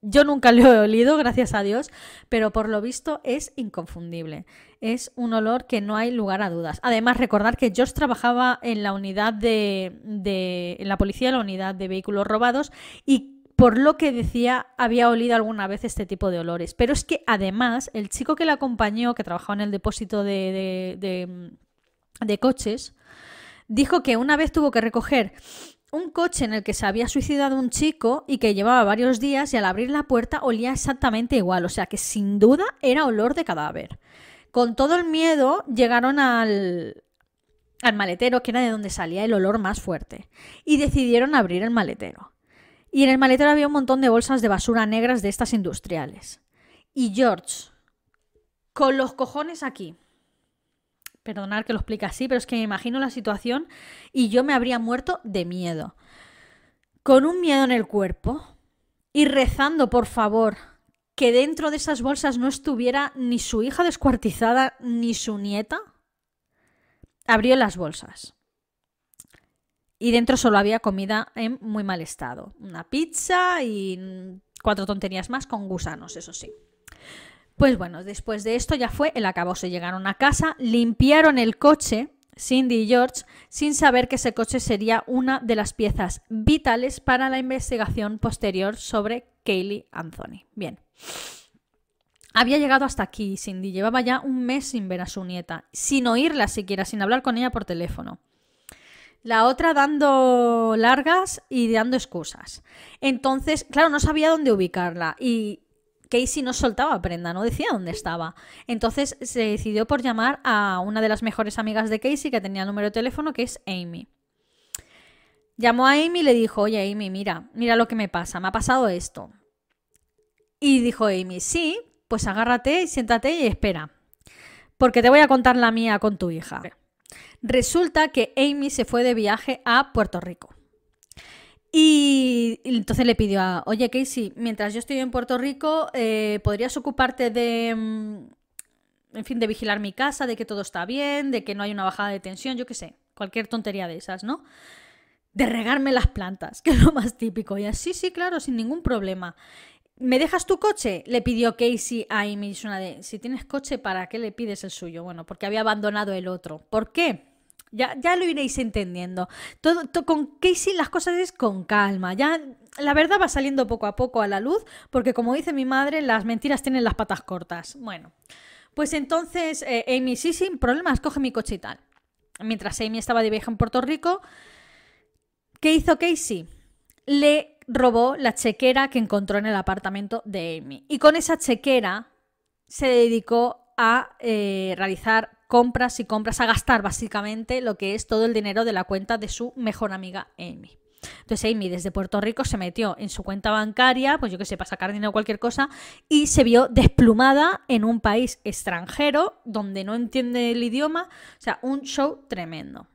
yo nunca lo he olido, gracias a Dios, pero por lo visto es inconfundible. Es un olor que no hay lugar a dudas. Además, recordar que George trabajaba en la unidad de, en la policía, la unidad de vehículos robados, y por lo que decía, había olido alguna vez este tipo de olores. Pero es que además, el chico que le acompañó, que trabajaba en el depósito de, de, de coches, dijo que una vez tuvo que recoger un coche en el que se había suicidado un chico y que llevaba varios días y al abrir la puerta olía exactamente igual, o sea que sin duda era olor de cadáver. Con todo el miedo llegaron al, al maletero, que era de donde salía el olor más fuerte, y decidieron abrir el maletero. Y en el maletero había un montón de bolsas de basura negras de estas industriales. Y George, con los cojones aquí, Perdonar que lo explique así, pero es que me imagino la situación y yo me habría muerto de miedo. Con un miedo en el cuerpo y rezando, por favor, que dentro de esas bolsas no estuviera ni su hija descuartizada ni su nieta, abrió las bolsas. Y dentro solo había comida en muy mal estado. Una pizza y cuatro tonterías más con gusanos, eso sí. Pues bueno, después de esto ya fue el se Llegaron a casa, limpiaron el coche, Cindy y George, sin saber que ese coche sería una de las piezas vitales para la investigación posterior sobre Kaylee Anthony. Bien. Había llegado hasta aquí, Cindy. Llevaba ya un mes sin ver a su nieta, sin oírla siquiera, sin hablar con ella por teléfono. La otra dando largas y dando excusas. Entonces, claro, no sabía dónde ubicarla y Casey no soltaba prenda, no decía dónde estaba. Entonces se decidió por llamar a una de las mejores amigas de Casey que tenía el número de teléfono, que es Amy. Llamó a Amy y le dijo, oye Amy, mira, mira lo que me pasa, me ha pasado esto. Y dijo Amy, sí, pues agárrate y siéntate y espera, porque te voy a contar la mía con tu hija. Resulta que Amy se fue de viaje a Puerto Rico. Y entonces le pidió a, oye Casey, mientras yo estoy en Puerto Rico, eh, ¿podrías ocuparte de, mm, en fin, de vigilar mi casa, de que todo está bien, de que no hay una bajada de tensión, yo qué sé, cualquier tontería de esas, ¿no? De regarme las plantas, *laughs* que es lo más típico. Y así, sí, claro, sin ningún problema. ¿Me dejas tu coche? Le pidió Casey a Amy una de, si tienes coche, ¿para qué le pides el suyo? Bueno, porque había abandonado el otro. ¿Por qué? Ya, ya lo iréis entendiendo. Todo, con Casey las cosas es con calma. Ya la verdad va saliendo poco a poco a la luz, porque como dice mi madre, las mentiras tienen las patas cortas. Bueno, pues entonces eh, Amy, sí, sin problemas, coge mi coche y tal. Mientras Amy estaba de viaje en Puerto Rico, ¿qué hizo Casey? Le robó la chequera que encontró en el apartamento de Amy. Y con esa chequera se dedicó a eh, realizar compras y compras, a gastar básicamente lo que es todo el dinero de la cuenta de su mejor amiga Amy. Entonces Amy desde Puerto Rico se metió en su cuenta bancaria, pues yo que sé, para sacar dinero o cualquier cosa, y se vio desplumada en un país extranjero donde no entiende el idioma. O sea, un show tremendo.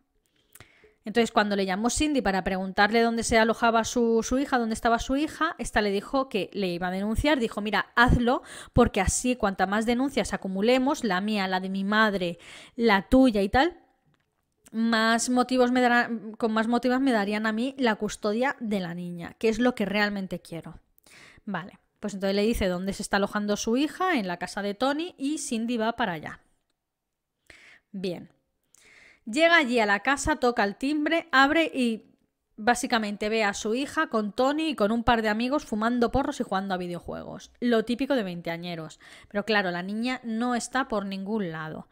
Entonces, cuando le llamó Cindy para preguntarle dónde se alojaba su, hija, dónde estaba su hija, esta le dijo que le iba a denunciar. Dijo, mira, hazlo, porque así cuanta más denuncias acumulemos, la mía, la de mi madre, la tuya y tal, más motivos me darán, con más motivos me darían a mí la custodia de la niña, que es lo que realmente quiero. Vale, pues entonces le dice dónde se está alojando su hija, en la casa de Tony, y Cindy va para allá. Bien. Llega allí a la casa, toca el timbre, abre y básicamente ve a su hija con Tony y con un par de amigos fumando porros y jugando a videojuegos. Lo típico de veinteañeros. Pero claro, la niña no está por ningún lado.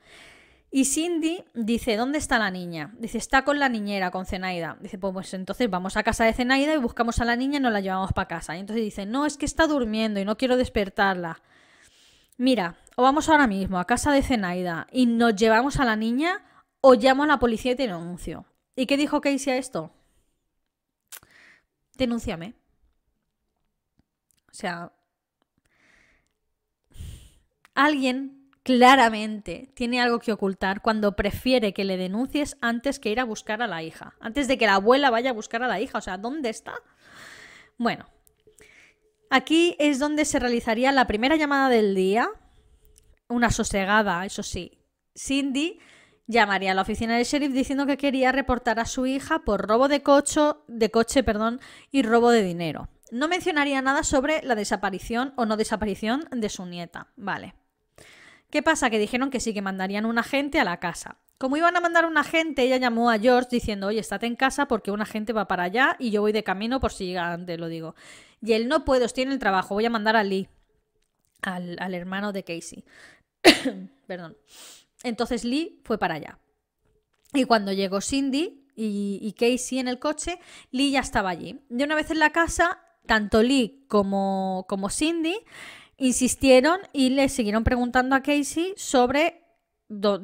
Y Cindy dice, ¿dónde está la niña? Dice, está con la niñera, con Zenaida. Dice, pues, pues entonces vamos a casa de Zenaida y buscamos a la niña y nos la llevamos para casa. Y entonces dice, no, es que está durmiendo y no quiero despertarla. Mira, o vamos ahora mismo a casa de Zenaida y nos llevamos a la niña o llamo a la policía y te denuncio. ¿Y qué dijo Casey a esto? Denúnciame. O sea, alguien claramente tiene algo que ocultar cuando prefiere que le denuncies antes que ir a buscar a la hija, antes de que la abuela vaya a buscar a la hija. O sea, ¿dónde está? Bueno, aquí es donde se realizaría la primera llamada del día, una sosegada, eso sí. Cindy llamaría a la oficina del sheriff diciendo que quería reportar a su hija por robo de, de coche perdón, y robo de dinero. No mencionaría nada sobre la desaparición o no desaparición de su nieta. Vale. ¿Qué pasa? Que dijeron que sí, que mandarían un agente a la casa. Como iban a mandar un agente, ella llamó a George diciendo, oye, estate en casa porque un agente va para allá y yo voy de camino por si llega antes, lo digo. Y él no puedo, estoy en el trabajo, voy a mandar a Lee, al, al hermano de Casey. *coughs* Perdón. Entonces Lee fue para allá. Y cuando llegó Cindy y, Casey en el coche, Lee ya estaba allí. De una vez en la casa, tanto Lee como, como Cindy insistieron y le siguieron preguntando a Casey sobre,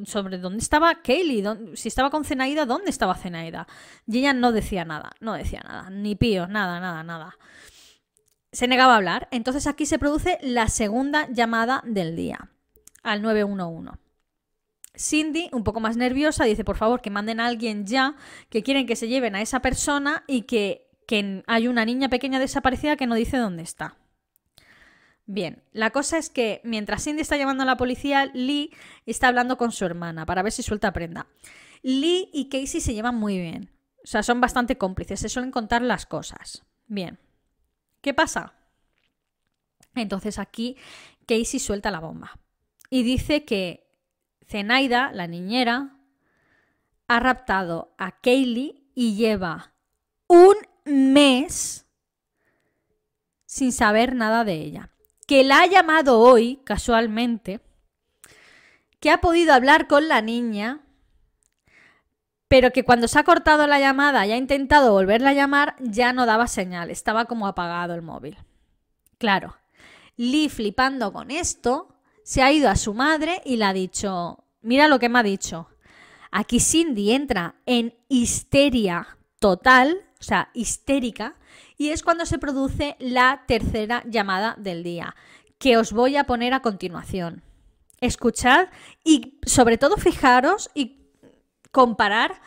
sobre dónde estaba Kaylee, si estaba con Zenaida, dónde estaba Zenaida. Y ella no decía nada, no decía nada, ni pío, nada, nada, nada. Se negaba a hablar. Entonces aquí se produce la segunda llamada del día, al 911. Cindy, un poco más nerviosa, dice, por favor, que manden a alguien ya, que quieren que se lleven a esa persona y que, que hay una niña pequeña desaparecida que no dice dónde está. Bien, la cosa es que mientras Cindy está llamando a la policía, Lee está hablando con su hermana para ver si suelta prenda. Lee y Casey se llevan muy bien. O sea, son bastante cómplices, se suelen contar las cosas. Bien. ¿Qué pasa? Entonces aquí Casey suelta la bomba y dice que Zenaida, la niñera, ha raptado a Kaylee y lleva un mes sin saber nada de ella. Que la ha llamado hoy, casualmente, que ha podido hablar con la niña, pero que cuando se ha cortado la llamada y ha intentado volverla a llamar, ya no daba señal, estaba como apagado el móvil. Claro, Lee flipando con esto, se ha ido a su madre y le ha dicho, mira lo que me ha dicho. Aquí Cindy entra en histeria total, o sea, histérica, y es cuando se produce la tercera llamada del día, que os voy a poner a continuación. Escuchad y sobre todo fijaros y comparar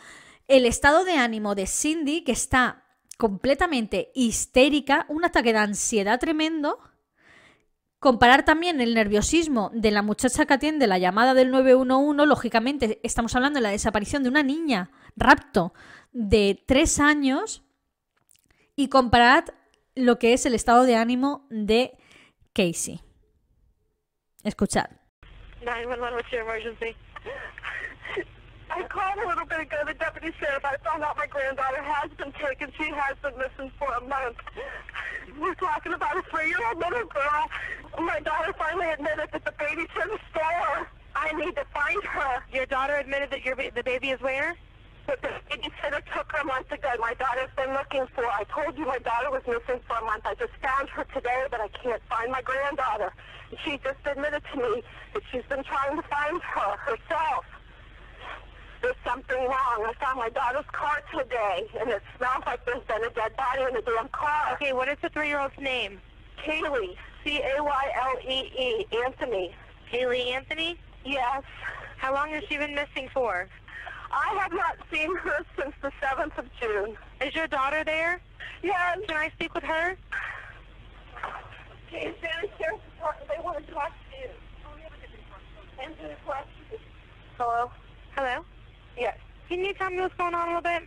el estado de ánimo de Cindy, que está completamente histérica, un ataque de ansiedad tremendo, Comparar también el nerviosismo de la muchacha que atiende la llamada del 911, lógicamente estamos hablando de la desaparición de una niña, rapto, de tres años, y comparad lo que es el estado de ánimo de Casey. Escuchad. 911, what's your emergency? I called a little bit ago the deputy sheriff. I found out my granddaughter has been taken. She has been missing for a month. We're talking about a three-year-old little girl. My daughter finally admitted that the baby's in the store. I need to find her. Your daughter admitted that your the baby is where? But the babysitter took her a month ago. My daughter's been looking for. I told you my daughter was missing for a month. I just found her today, but I can't find my granddaughter. She just admitted to me that she's been trying to find her herself. There's something wrong. I found my daughter's car today, and it smells like there's been a dead body in the damn car. Okay, what is the three-year-old's name? Kaylee. C-A-Y-L-E-E. Anthony. Kaylee Anthony? Yes. How long has she been missing for? I have not seen her since the 7th of June. Is your daughter there? Yes. Can I speak with her? Okay, Sheriff's Department. They want to talk to you. Answer the question. Hello? Hello? Yes. Can you tell me what's going on a little bit?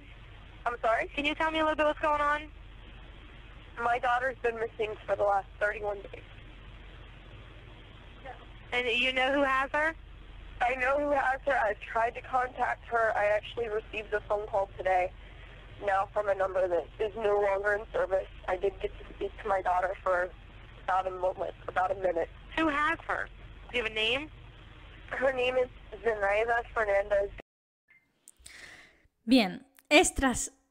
I'm sorry? Can you tell me a little bit what's going on? My daughter's been missing for the last 31 days. And you know who has her? I know who has her. I've tried to contact her. I actually received a phone call today now from a number that is no longer in service. I did get to speak to my daughter for about a moment, about a minute. Who has her? Do you have a name? Her name is Zenaida Fernandez Bien, es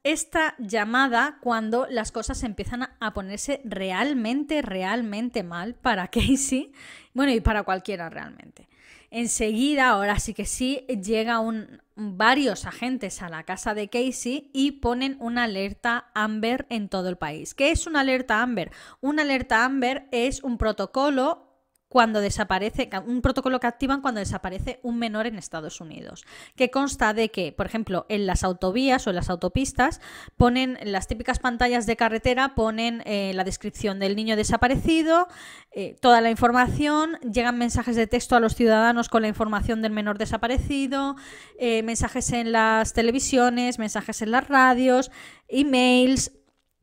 esta llamada cuando las cosas empiezan a ponerse realmente, realmente mal para *laughs* Casey, bueno, y para cualquiera realmente. Enseguida, ahora sí que sí, llega un, varios agentes a la casa de Casey y ponen una alerta Amber en todo el país. ¿Qué es una alerta Amber? Una alerta Amber es un protocolo cuando desaparece, un protocolo que activan cuando desaparece un menor en Estados Unidos, que consta de que, por ejemplo, en las autovías o en las autopistas ponen las típicas pantallas de carretera, ponen eh, la descripción del niño desaparecido, eh, toda la información, llegan mensajes de texto a los ciudadanos con la información del menor desaparecido, eh, mensajes en las televisiones, mensajes en las radios, emails,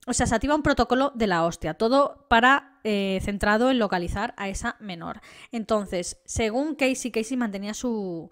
o sea, se activa un protocolo de la hostia, todo para eh, centrado en localizar a esa menor. Entonces, según Casey, Casey mantenía su,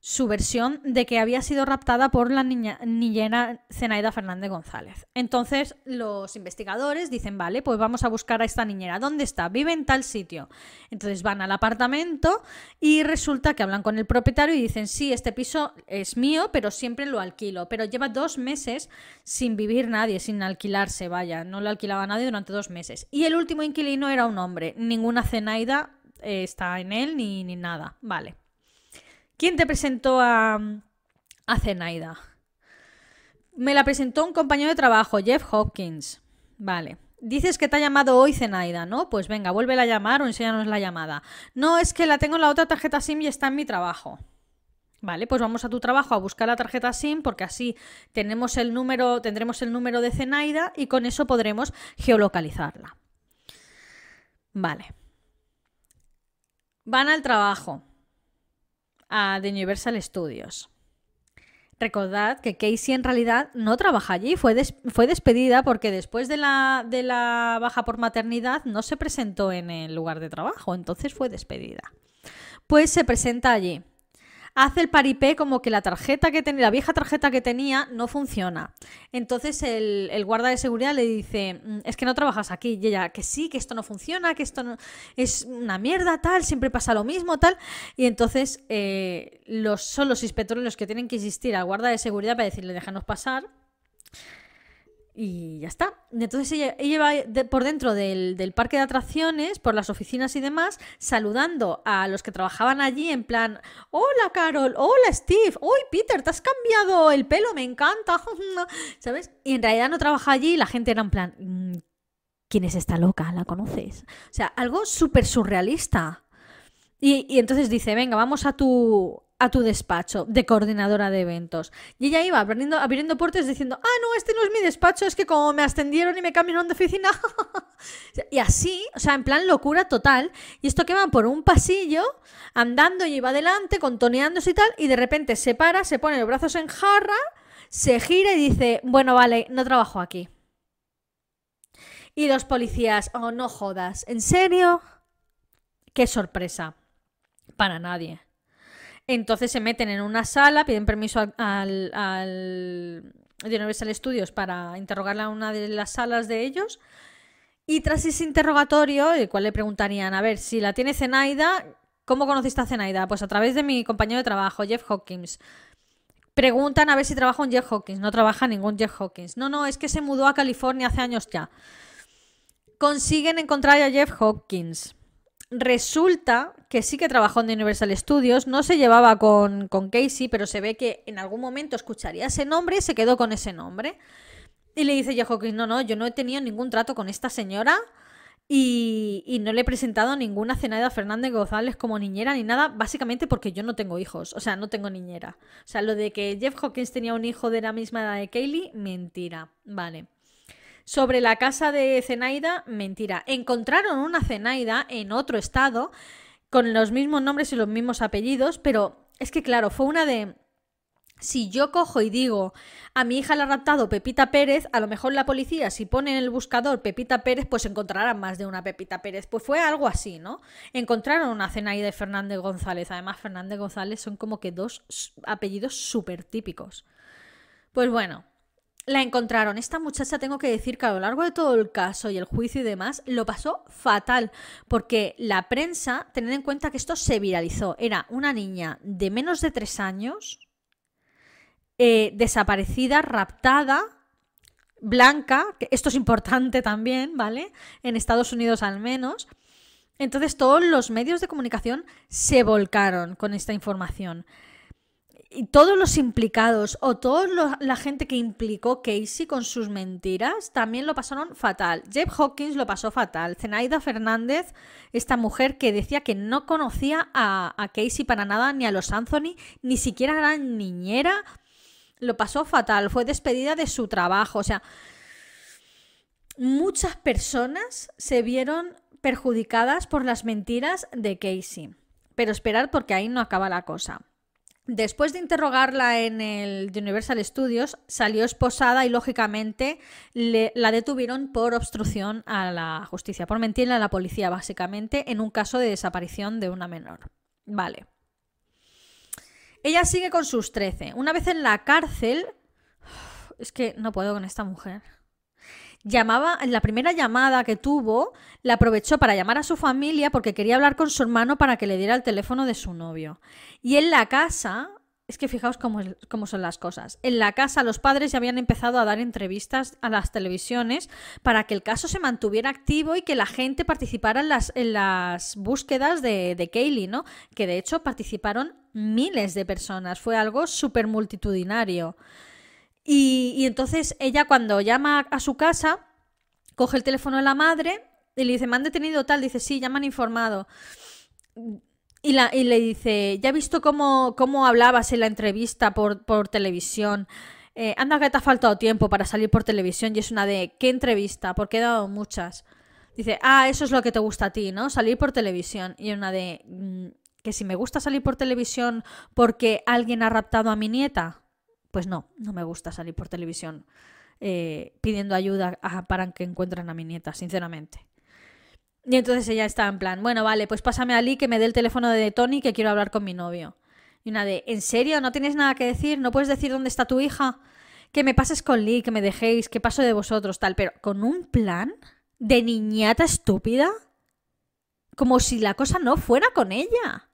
su versión de que había sido raptada por la niñera Zenaida Fernández González. Entonces los investigadores dicen, vale, pues vamos a buscar a esta niñera. ¿Dónde está? Vive en tal sitio. Entonces van al apartamento y resulta que hablan con el propietario y dicen, sí, este piso es mío, pero siempre lo alquilo. Pero lleva dos meses sin vivir nadie, sin alquilarse, vaya, no lo alquilaba nadie durante dos meses. Y el último inquilino era un hombre. Ninguna Zenaida eh, está en él ni, ni nada. Vale. ¿Quién te presentó a, a Zenaida? Me la presentó un compañero de trabajo, Jeff Hopkins. Vale. Dices que te ha llamado hoy Zenaida, ¿no? Pues venga, vuelve a llamar o enséñanos la llamada. No, es que la tengo en la otra tarjeta SIM y está en mi trabajo. Vale, pues vamos a tu trabajo a buscar la tarjeta SIM porque así tenemos el número, tendremos el número de Zenaida y con eso podremos geolocalizarla. Vale. Van al trabajo a The Universal Studios. Recordad que Casey en realidad no trabaja allí, fue, fue despedida porque después de la, de la baja por maternidad no se presentó en el lugar de trabajo, entonces fue despedida. Pues se presenta allí hace el paripé como que la tarjeta que tenía, la vieja tarjeta que tenía no funciona. Entonces el, guarda de seguridad le dice, mm, es que no trabajas aquí. Y ella, que sí, que esto no funciona, que esto no, es una mierda, tal, siempre pasa lo mismo, tal. Y entonces eh, los, son los inspectores los que tienen que insistir al guarda de seguridad para decirle, déjanos pasar. Y ya está. Entonces ella, va por dentro del, parque de atracciones, por las oficinas y demás, saludando a los que trabajaban allí en plan, hola Carol, hola Steve, uy Peter, te has cambiado el pelo, me encanta, *laughs* ¿sabes? Y en realidad no trabaja allí y la gente era en plan, mm, ¿quién es esta loca? ¿La conoces? O sea, algo súper surrealista. Y entonces dice, venga, vamos a tu, a tu despacho de coordinadora de eventos. Y ella iba abriendo, abriendo puertas diciendo, ah, no, este no es mi despacho, es que como me ascendieron y me cambiaron de oficina. *laughs* y así, o sea, en plan locura total. Y esto que va por un pasillo, andando y iba adelante, contoneándose y tal, y de repente se para, se pone los brazos en jarra, se gira y dice, bueno, vale, no trabajo aquí. Y los policías, oh, no jodas, ¿en serio? Qué sorpresa. Para nadie. Entonces se meten en una sala, piden permiso al, al, Universal Studios para interrogarla en una de las salas de ellos. Y tras ese interrogatorio, el cual le preguntarían, a ver, si la tiene Zenaida, ¿cómo conociste a Zenaida? Pues a través de mi compañero de trabajo, Jeff Hawkins. Preguntan a ver si trabaja un Jeff Hawkins. No trabaja ningún Jeff Hawkins. No, no, es que se mudó a California hace años ya. Consiguen encontrar a Jeff Hawkins. Resulta que sí que trabajó en Universal Studios, no se llevaba con, Casey, pero se ve que en algún momento escucharía ese nombre y se quedó con ese nombre. Y le dice Jeff no, no, yo no he tenido ningún trato con esta señora y, no le he presentado ninguna cenada a Fernández González como niñera ni nada, básicamente porque yo no tengo hijos, o sea, no tengo niñera. O sea, lo de que Jeff Hawkins tenía un hijo de la misma edad de Kaylee, mentira. Vale. Sobre la casa de Zenaida, mentira. Encontraron una Zenaida en otro estado con los mismos nombres y los mismos apellidos, pero es que claro, fue una de... Si yo cojo y digo a mi hija la ha raptado Pepita Pérez, a lo mejor la policía, si pone en el buscador Pepita Pérez, pues encontrarán más de una Pepita Pérez. Pues fue algo así, ¿no? Encontraron una Zenaida de Fernández González. Además, Fernández González son como que dos apellidos súper típicos. Pues bueno, la encontraron. Esta muchacha, tengo que decir que a lo largo de todo el caso y el juicio y demás, lo pasó fatal, porque la prensa, tened en cuenta que esto se viralizó, era una niña de menos de tres años, eh, desaparecida, raptada, blanca, que esto es importante también, ¿vale? En Estados Unidos al menos. Entonces todos los medios de comunicación se volcaron con esta información y todos los implicados o toda la gente que implicó Casey con sus mentiras también lo pasaron fatal. Jeff Hawkins lo pasó fatal. Zenaida Fernández, esta mujer que decía que no conocía a, a Casey para nada, ni a los Anthony, ni siquiera era niñera, lo pasó fatal. Fue despedida de su trabajo. O sea, muchas personas se vieron perjudicadas por las mentiras de Casey. Pero esperar porque ahí no acaba la cosa. Después de interrogarla en el Universal Studios, salió esposada y lógicamente la detuvieron por obstrucción a la justicia, por mentirle a la policía básicamente en un caso de desaparición de una menor. Vale. Ella sigue con sus 13. Una vez en la cárcel... *sighs* Es que no puedo con esta mujer llamaba, en la primera llamada que tuvo, la aprovechó para llamar a su familia porque quería hablar con su hermano para que le diera el teléfono de su novio. Y en la casa, es que fijaos cómo, cómo, son las cosas. En la casa los padres ya habían empezado a dar entrevistas a las televisiones para que el caso se mantuviera activo y que la gente participara en las, en las búsquedas de, de Kaylee, ¿no? Que de hecho participaron miles de personas. Fue algo súper multitudinario. Y, entonces ella cuando llama a su casa, coge el teléfono de la madre y le dice, me han detenido tal, dice, sí, ya me han informado. Y, y le dice, ya he visto cómo, cómo hablabas en la entrevista por, por televisión. Eh, anda que te ha faltado tiempo para salir por televisión y es una de, ¿qué entrevista? Porque he dado muchas. Dice, ah, eso es lo que te gusta a ti, ¿no? Salir por televisión. Y una de, mm, que si me gusta salir por televisión porque alguien ha raptado a mi nieta, Pues no, no me gusta salir por televisión eh, pidiendo ayuda para que encuentren a mi nieta, sinceramente. Y entonces ella está en plan, bueno, vale, pues pásame a Lee que me dé el teléfono de Tony que quiero hablar con mi novio. Y una de, ¿en serio? ¿No tienes nada que decir? ¿No puedes decir dónde está tu hija? Que me pases con Lee, que me dejéis, que paso de vosotros, tal. Pero con un plan de niñata estúpida. Como si la cosa no fuera con ella.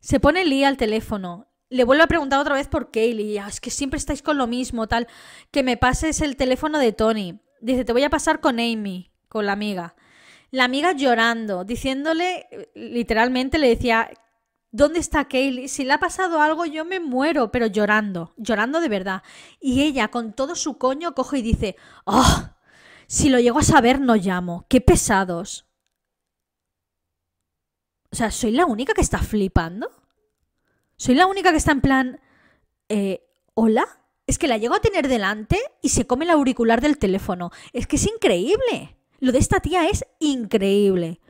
Se pone Lee al teléfono. Le vuelve a preguntar otra vez por Kaylee. Ah, es que siempre estáis con lo mismo, tal. Que me pases el teléfono de Tony. Dice, te voy a pasar con Amy, con la amiga. La amiga llorando, diciéndole, literalmente le decía, ¿Dónde está Kaylee? Si le ha pasado algo, yo me muero, pero llorando, llorando de verdad. Y ella, con todo su coño, coge y dice, ¡Oh! Si lo llego a saber, no llamo. ¡Qué pesados! O sea, ¿soy la única que está flipando? ¿Soy la única que está en plan... Eh, ¿Hola? Es que la llego a tener delante y se come el auricular del teléfono. Es que es increíble. Lo de esta tía es increíble.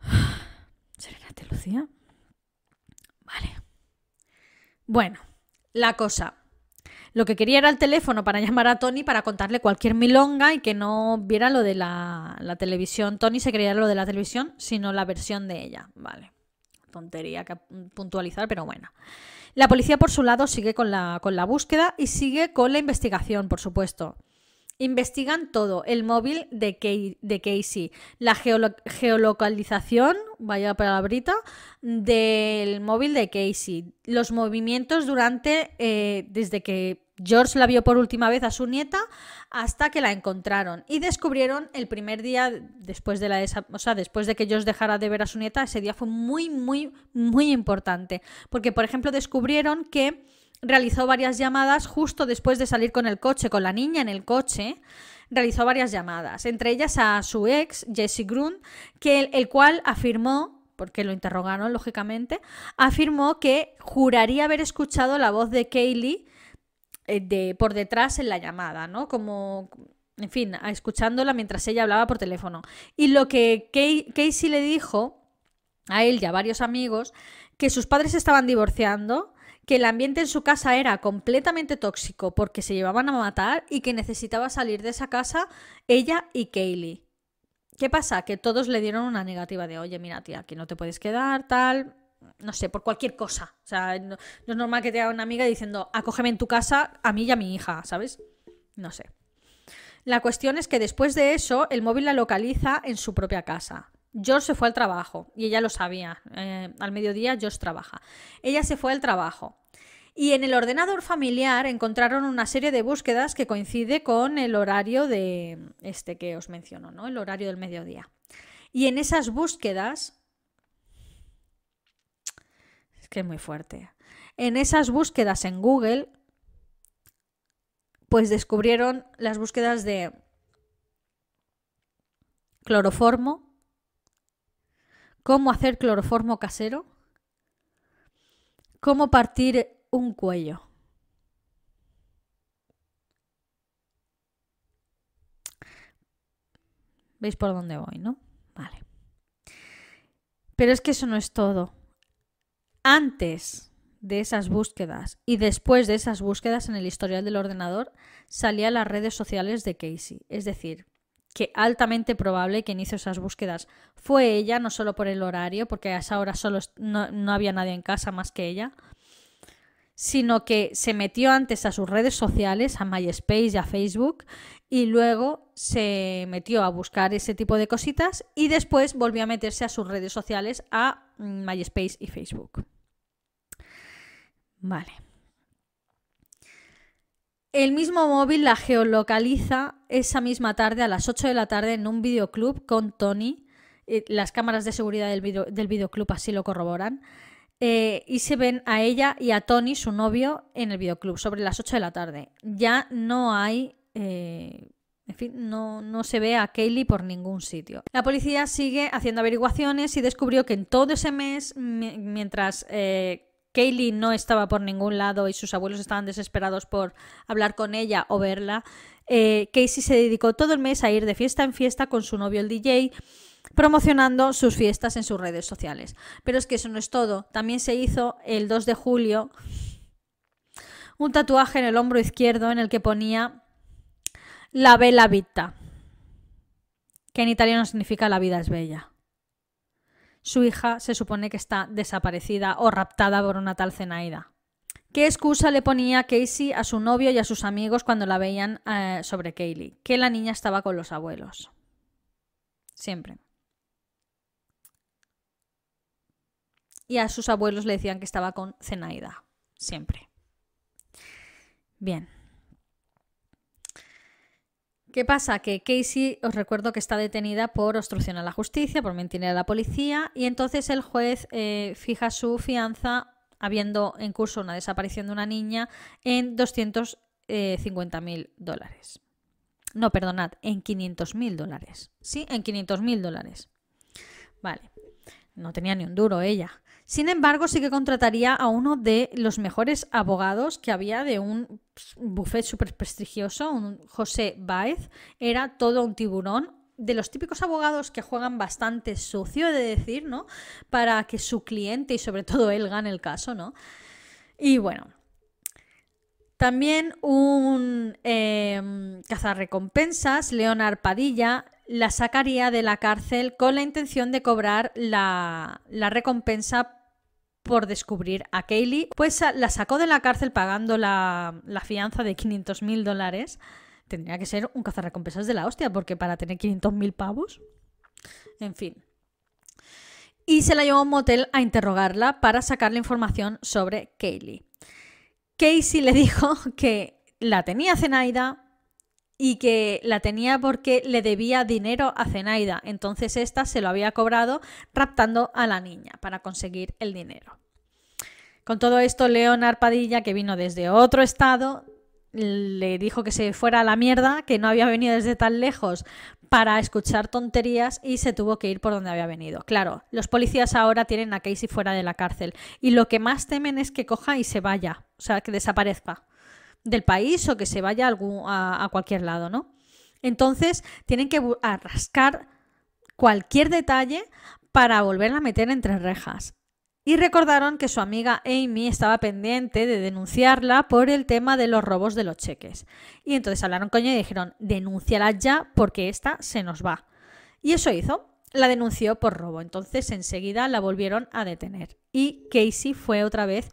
*sighs* Lucía? Vale. Bueno, la cosa. Lo que quería era el teléfono para llamar a Tony para contarle cualquier milonga y que no viera lo de la, televisión. Tony se creía lo de la televisión, sino la versión de ella. Vale. Tontería que puntualizar, pero bueno. La policía, por su lado, sigue con la, con la búsqueda y sigue con la investigación, por supuesto. Investigan todo, el móvil de, Casey, la geolocalización, vaya palabrita, del móvil de Casey, los movimientos durante, eh, desde que George la vio por última vez a su nieta hasta que la encontraron y descubrieron el primer día después de la o sea, después de que George dejara de ver a su nieta, ese día fue muy muy muy importante, porque por ejemplo descubrieron que realizó varias llamadas justo después de salir con el coche, con la niña en el coche. Realizó varias llamadas, entre ellas a su ex, Jesse Grun, que el, cual afirmó, porque lo interrogaron lógicamente, afirmó que juraría haber escuchado la voz de Kaylee de, por detrás en la llamada, ¿no? Como, en fin, escuchándola mientras ella hablaba por teléfono. Y lo que Casey le dijo a él y a varios amigos, que sus padres estaban divorciando que el ambiente en su casa era completamente tóxico porque se llevaban a matar y que necesitaba salir de esa casa ella y Kaylee. ¿Qué pasa? Que todos le dieron una negativa de, oye, mira, tía, aquí no te puedes quedar, tal, no sé, por cualquier cosa. O sea, no, es normal que te haga una amiga diciendo, acógeme en tu casa a mí y a mi hija, ¿sabes? No sé. La cuestión es que después de eso, el móvil la localiza en su propia casa. George se fue al trabajo y ella lo sabía. Eh, al mediodía George trabaja. Ella se fue al trabajo. Y en el ordenador familiar encontraron una serie de búsquedas que coincide con el horario de este que os menciono, ¿no? El horario del mediodía. Y en esas búsquedas que es muy fuerte. En esas búsquedas en Google pues descubrieron las búsquedas de cloroformo, cómo hacer cloroformo casero, cómo partir un cuello. ¿Veis por dónde voy, no? Vale. Pero es que eso no es todo. Antes de esas búsquedas y después de esas búsquedas en el historial del ordenador salían las redes sociales de Casey. Es decir, que altamente probable que inició esas búsquedas fue ella, no solo por el horario, porque a esa hora solo no, había nadie en casa más que ella, sino que se metió antes a sus redes sociales, a MySpace y a Facebook, y luego se metió a buscar ese tipo de cositas y después volvió a meterse a sus redes sociales, a MySpace y Facebook. Vale. El mismo móvil la geolocaliza esa misma tarde, a las 8 de la tarde, en un videoclub con Tony. Eh, las cámaras de seguridad del, del videoclub así lo corroboran. Eh, y se ven a ella y a Tony, su novio, en el videoclub sobre las 8 de la tarde. Ya no hay. Eh, en fin, no, no, se ve a Kaylee por ningún sitio. La policía sigue haciendo averiguaciones y descubrió que en todo ese mes, mientras Kaylee no estaba por ningún lado y sus abuelos estaban desesperados por hablar con ella o verla, eh, Casey se dedicó todo el mes a ir de fiesta en fiesta con su novio el DJ promocionando sus fiestas en sus redes sociales. Pero es que eso no es todo. También se hizo el 2 de julio un tatuaje en el hombro izquierdo en el que ponía La Bella Vita, que en italiano significa la vida es bella. Su hija se supone que está desaparecida o raptada por una tal Zenaida. ¿Qué excusa le ponía Casey a su novio y a sus amigos cuando la veían eh, sobre Kaylee? Que la niña estaba con los abuelos. Siempre. Y a sus abuelos le decían que estaba con Zenaida. Siempre. Bien. ¿Qué pasa? Que Casey, os recuerdo que está detenida por obstrucción a la justicia, por mentir a la policía, y entonces el juez eh, fija su fianza, habiendo en curso una desaparición de una niña, en 250.000 dólares. No, perdonad, en 500.000 dólares. Sí, en 500.000 dólares. Vale. No tenía ni un duro ella. Sin embargo, sí que contrataría a uno de los mejores abogados que había de un buffet súper prestigioso, un José Baez. Era todo un tiburón, de los típicos abogados que juegan bastante sucio, de decir, ¿no? Para que su cliente y sobre todo él gane el caso, ¿no? Y bueno. También un eh, cazarrecompensas, Leonard Padilla, la sacaría de la cárcel con la intención de cobrar la recompensa por descubrir a Kaylee, pues la sacó de la cárcel pagando la, fianza de 500 mil dólares. Tendría que ser un cazarrecompensas de la hostia, porque para tener 500 mil pavos. En fin. Y se la llevó a un motel a interrogarla para sacarle información sobre Kaylee. Casey le dijo que la tenía Zenaida y que la tenía porque le debía dinero a Zenaida. Entonces esta se lo había cobrado raptando a la niña para conseguir el dinero. Con todo esto, Leonard Padilla, que vino desde otro estado, le dijo que se fuera a la mierda, que no había venido desde tan lejos para escuchar tonterías y se tuvo que ir por donde había venido. Claro, los policías ahora tienen a Casey fuera de la cárcel y lo que más temen es que coja y se vaya, o sea, que desaparezca del país o que se vaya a, a cualquier lado, ¿no? Entonces tienen que rascar cualquier detalle para volverla a meter entre rejas y recordaron que su amiga Amy estaba pendiente de denunciarla por el tema de los robos de los cheques. Y entonces hablaron con ella y dijeron, denúnciala ya porque esta se nos va. Y eso hizo, la denunció por robo. Entonces enseguida la volvieron a detener. Y Casey fue otra vez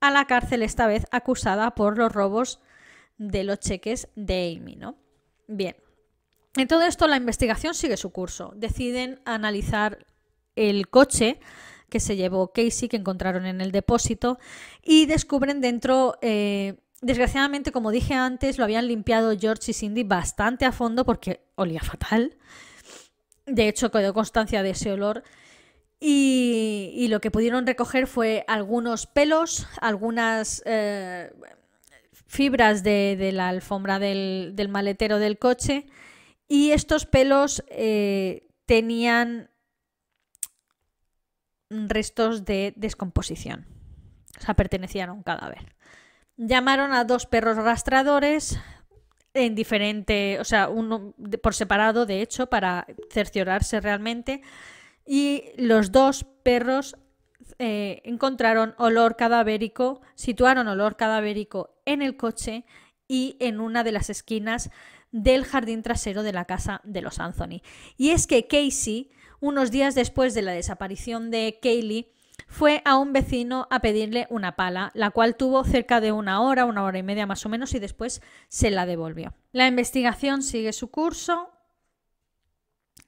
a la cárcel, esta vez acusada por los robos de los cheques de Amy, ¿no? Bien. En todo esto la investigación sigue su curso. Deciden analizar el coche que se llevó Casey, que encontraron en el depósito, y descubren dentro, eh, desgraciadamente, como dije antes, lo habían limpiado George y Cindy bastante a fondo porque olía fatal. De hecho, quedó constancia de ese olor. Y, lo que pudieron recoger fue algunos pelos, algunas eh, fibras de, la alfombra del, maletero del coche. Y estos pelos eh, tenían restos de descomposición. O sea, pertenecían a un cadáver. Llamaron a dos perros rastradores en diferente, o sea, uno por separado, de hecho, para cerciorarse realmente. Y los dos perros eh, encontraron olor cadavérico, situaron olor cadavérico en el coche y en una de las esquinas del jardín trasero de la casa de los Anthony. Y es que Casey unos días después de la desaparición de Kaylee, fue a un vecino a pedirle una pala, la cual tuvo cerca de una hora, una hora y media más o menos, y después se la devolvió. La investigación sigue su curso,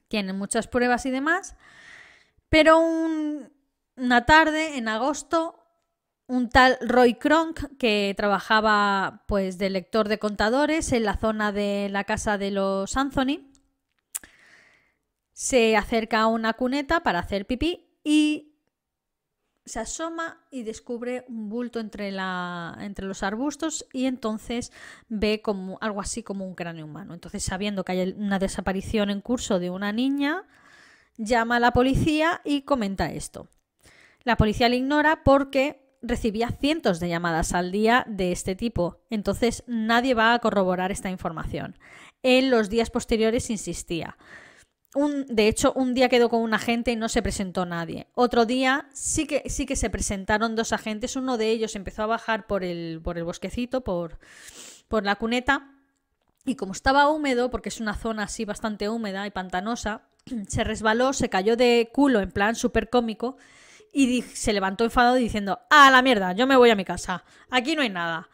tiene muchas pruebas y demás, pero una tarde, en agosto, un tal Roy Kronk, que trabajaba pues de lector de contadores en la zona de la casa de los Anthony, se acerca a una cuneta para hacer pipí y se asoma y descubre un bulto entre, la, entre los arbustos y entonces ve como algo así como un cráneo humano. Entonces, sabiendo que hay una desaparición en curso de una niña, llama a la policía y comenta esto. La policía le ignora porque recibía cientos de llamadas al día de este tipo, entonces nadie va a corroborar esta información. En los días posteriores insistía. De hecho, un día quedó con un agente y no se presentó nadie. Otro día sí que, sí que se presentaron dos agentes. Uno de ellos empezó a bajar por el, por el bosquecito, por, por la cuneta, y como estaba húmedo, porque es una zona así bastante húmeda y pantanosa, se resbaló, se cayó de culo en plan súper cómico y se levantó enfadado diciendo, a la mierda, yo me voy a mi casa, aquí no hay nada.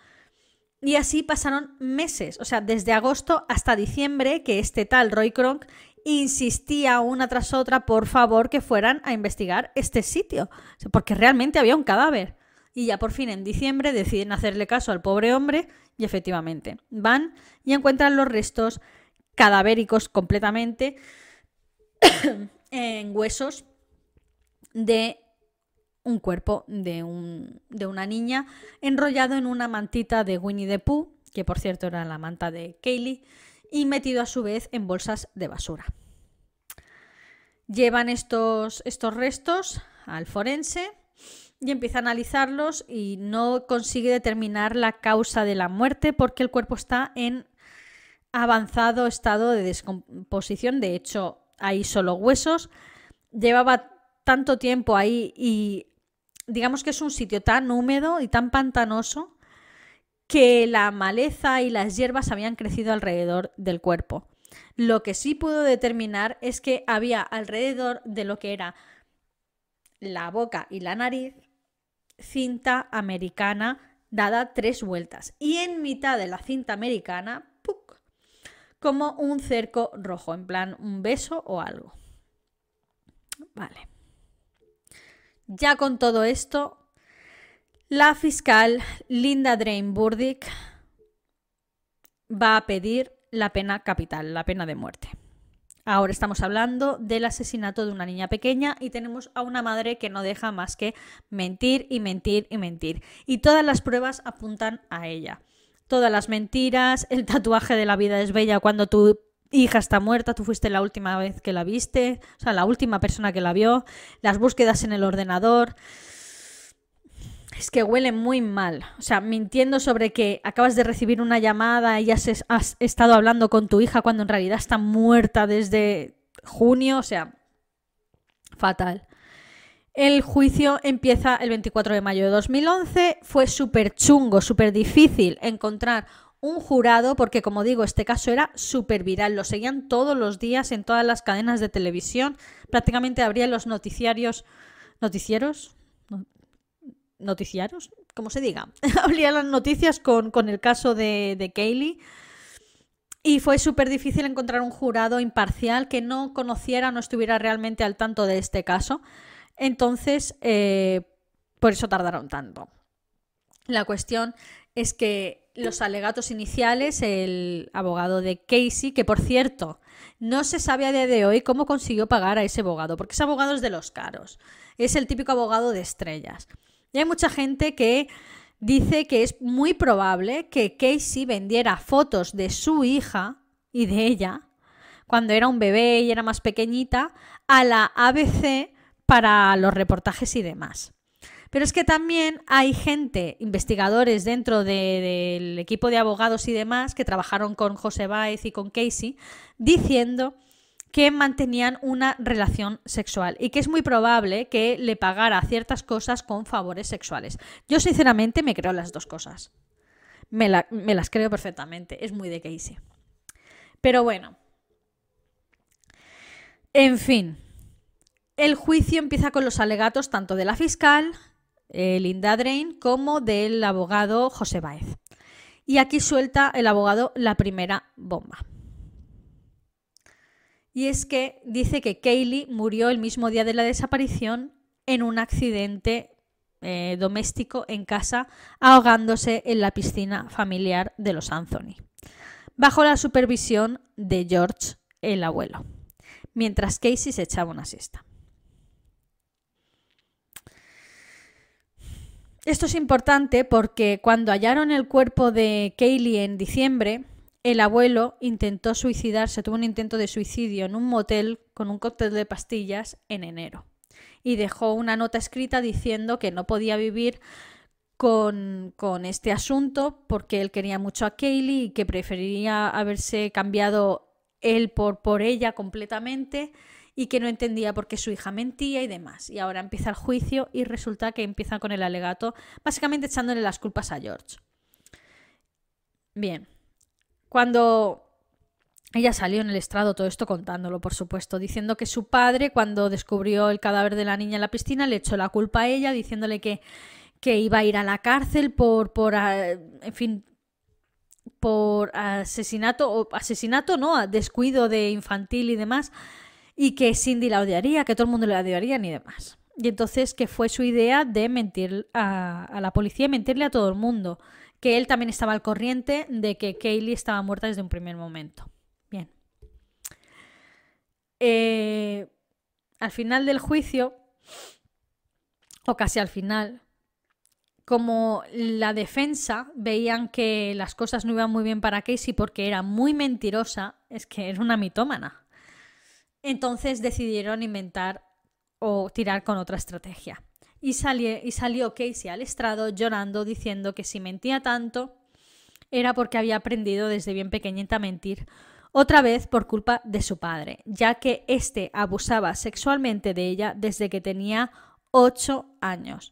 Y así pasaron meses, o sea, desde agosto hasta diciembre que este tal Roy Kronk insistía una tras otra, por favor, que fueran a investigar este sitio, porque realmente había un cadáver. Y ya por fin en diciembre deciden hacerle caso al pobre hombre y efectivamente van y encuentran los restos cadavéricos completamente *coughs* en huesos de un cuerpo de, un, de, una niña enrollado en una mantita de Winnie the Pooh, que por cierto era la manta de Kaylee, y metido a su vez en bolsas de basura. Llevan estos, estos restos al forense y empieza a analizarlos y no consigue determinar la causa de la muerte porque el cuerpo está en avanzado estado de descomposición. De hecho, hay solo huesos. Llevaba tanto tiempo ahí y digamos que es un sitio tan húmedo y tan pantanoso que la maleza y las hierbas habían crecido alrededor del cuerpo. Lo que sí pudo determinar es que había alrededor de lo que era la boca y la nariz cinta americana dada tres vueltas y en mitad de la cinta americana. Como un cerco rojo, en plan un beso o algo. Vale. Ya con todo esto, la fiscal Linda Drain Burdick va a pedir la pena capital, la pena de muerte. Ahora estamos hablando del asesinato de una niña pequeña y tenemos a una madre que no deja más que mentir y mentir y mentir. Y todas las pruebas apuntan a ella. Todas las mentiras, el tatuaje de la vida es bella cuando tu hija está muerta, tú fuiste la última vez que la viste, o sea, la última persona que la vio, las búsquedas en el ordenador. Es que huele muy mal. O sea, mintiendo sobre que acabas de recibir una llamada y has, has estado hablando con tu hija cuando en realidad está muerta desde junio. O sea, fatal. El juicio empieza el 24 de mayo de 2011. Fue súper chungo, súper difícil encontrar un jurado, porque como digo, este caso era súper viral, lo seguían todos los días en todas las cadenas de televisión, prácticamente abrían los noticiarios, noticieros, noticiarios, como se diga, *laughs* abrían las noticias con, el caso de, de Kaylee. Y fue súper difícil encontrar un jurado imparcial que no conociera, no estuviera realmente al tanto de este caso. Entonces, eh, por eso tardaron tanto. La cuestión es que los alegatos iniciales, el abogado de Casey, que por cierto, no se sabe a día de hoy cómo consiguió pagar a ese abogado, porque ese abogado es de los caros, es el típico abogado de estrellas. Y hay mucha gente que dice que es muy probable que Casey vendiera fotos de su hija y de ella cuando era un bebé y era más pequeñita a la ABC para los reportajes y demás. Pero es que también hay gente, investigadores dentro del equipo de abogados y demás, que trabajaron con José Baez y con Casey, diciendo que mantenían una relación sexual y que es muy probable que le pagara ciertas cosas con favores sexuales. Yo sinceramente me creo las dos cosas. Me, me las creo perfectamente. Es muy de Casey. Pero bueno. En fin. El juicio empieza con los alegatos tanto de la fiscal eh, Linda Drain como del abogado José Baez. Y aquí suelta el abogado la primera bomba. Y es que dice que Kaylee murió el mismo día de la desaparición en un accidente eh, doméstico en casa, ahogándose en la piscina familiar de los Anthony, bajo la supervisión de George, el abuelo, mientras Casey se echaba una siesta. Esto es importante porque cuando hallaron el cuerpo de Kaylee en diciembre, el abuelo intentó suicidarse, tuvo un intento de suicidio en un motel con un cóctel de pastillas en enero. Y dejó una nota escrita diciendo que no podía vivir con, con, este asunto porque él quería mucho a Kaylee y que preferiría haberse cambiado él por, por ella completamente y que no entendía por qué su hija mentía y demás. Y ahora empieza el juicio y resulta que empieza con el alegato, básicamente echándole las culpas a George. Bien, cuando ella salió en el estrado, todo esto contándolo, por supuesto, diciendo que su padre, cuando descubrió el cadáver de la niña en la piscina, le echó la culpa a ella, diciéndole que, que iba a ir a la cárcel por, por ah, en fin, por asesinato, o asesinato, no, descuido de infantil y demás, y que Cindy la odiaría, que todo el mundo la odiaría ni demás. Y entonces que fue su idea de mentir a, la policía y mentirle a todo el mundo, que él también estaba al corriente de que Kaylee estaba muerta desde un primer momento. Bien. Eh, al final del juicio, o casi al final, como la defensa veían que las cosas no iban muy bien para Casey porque era muy mentirosa, es que era una mitómana. Entonces decidieron inventar o tirar con otra estrategia. Y, y salió Casey al estrado llorando diciendo que si mentía tanto era porque había aprendido desde bien pequeñita a mentir, otra vez por culpa de su padre, ya que éste abusaba sexualmente de ella desde que tenía 8 años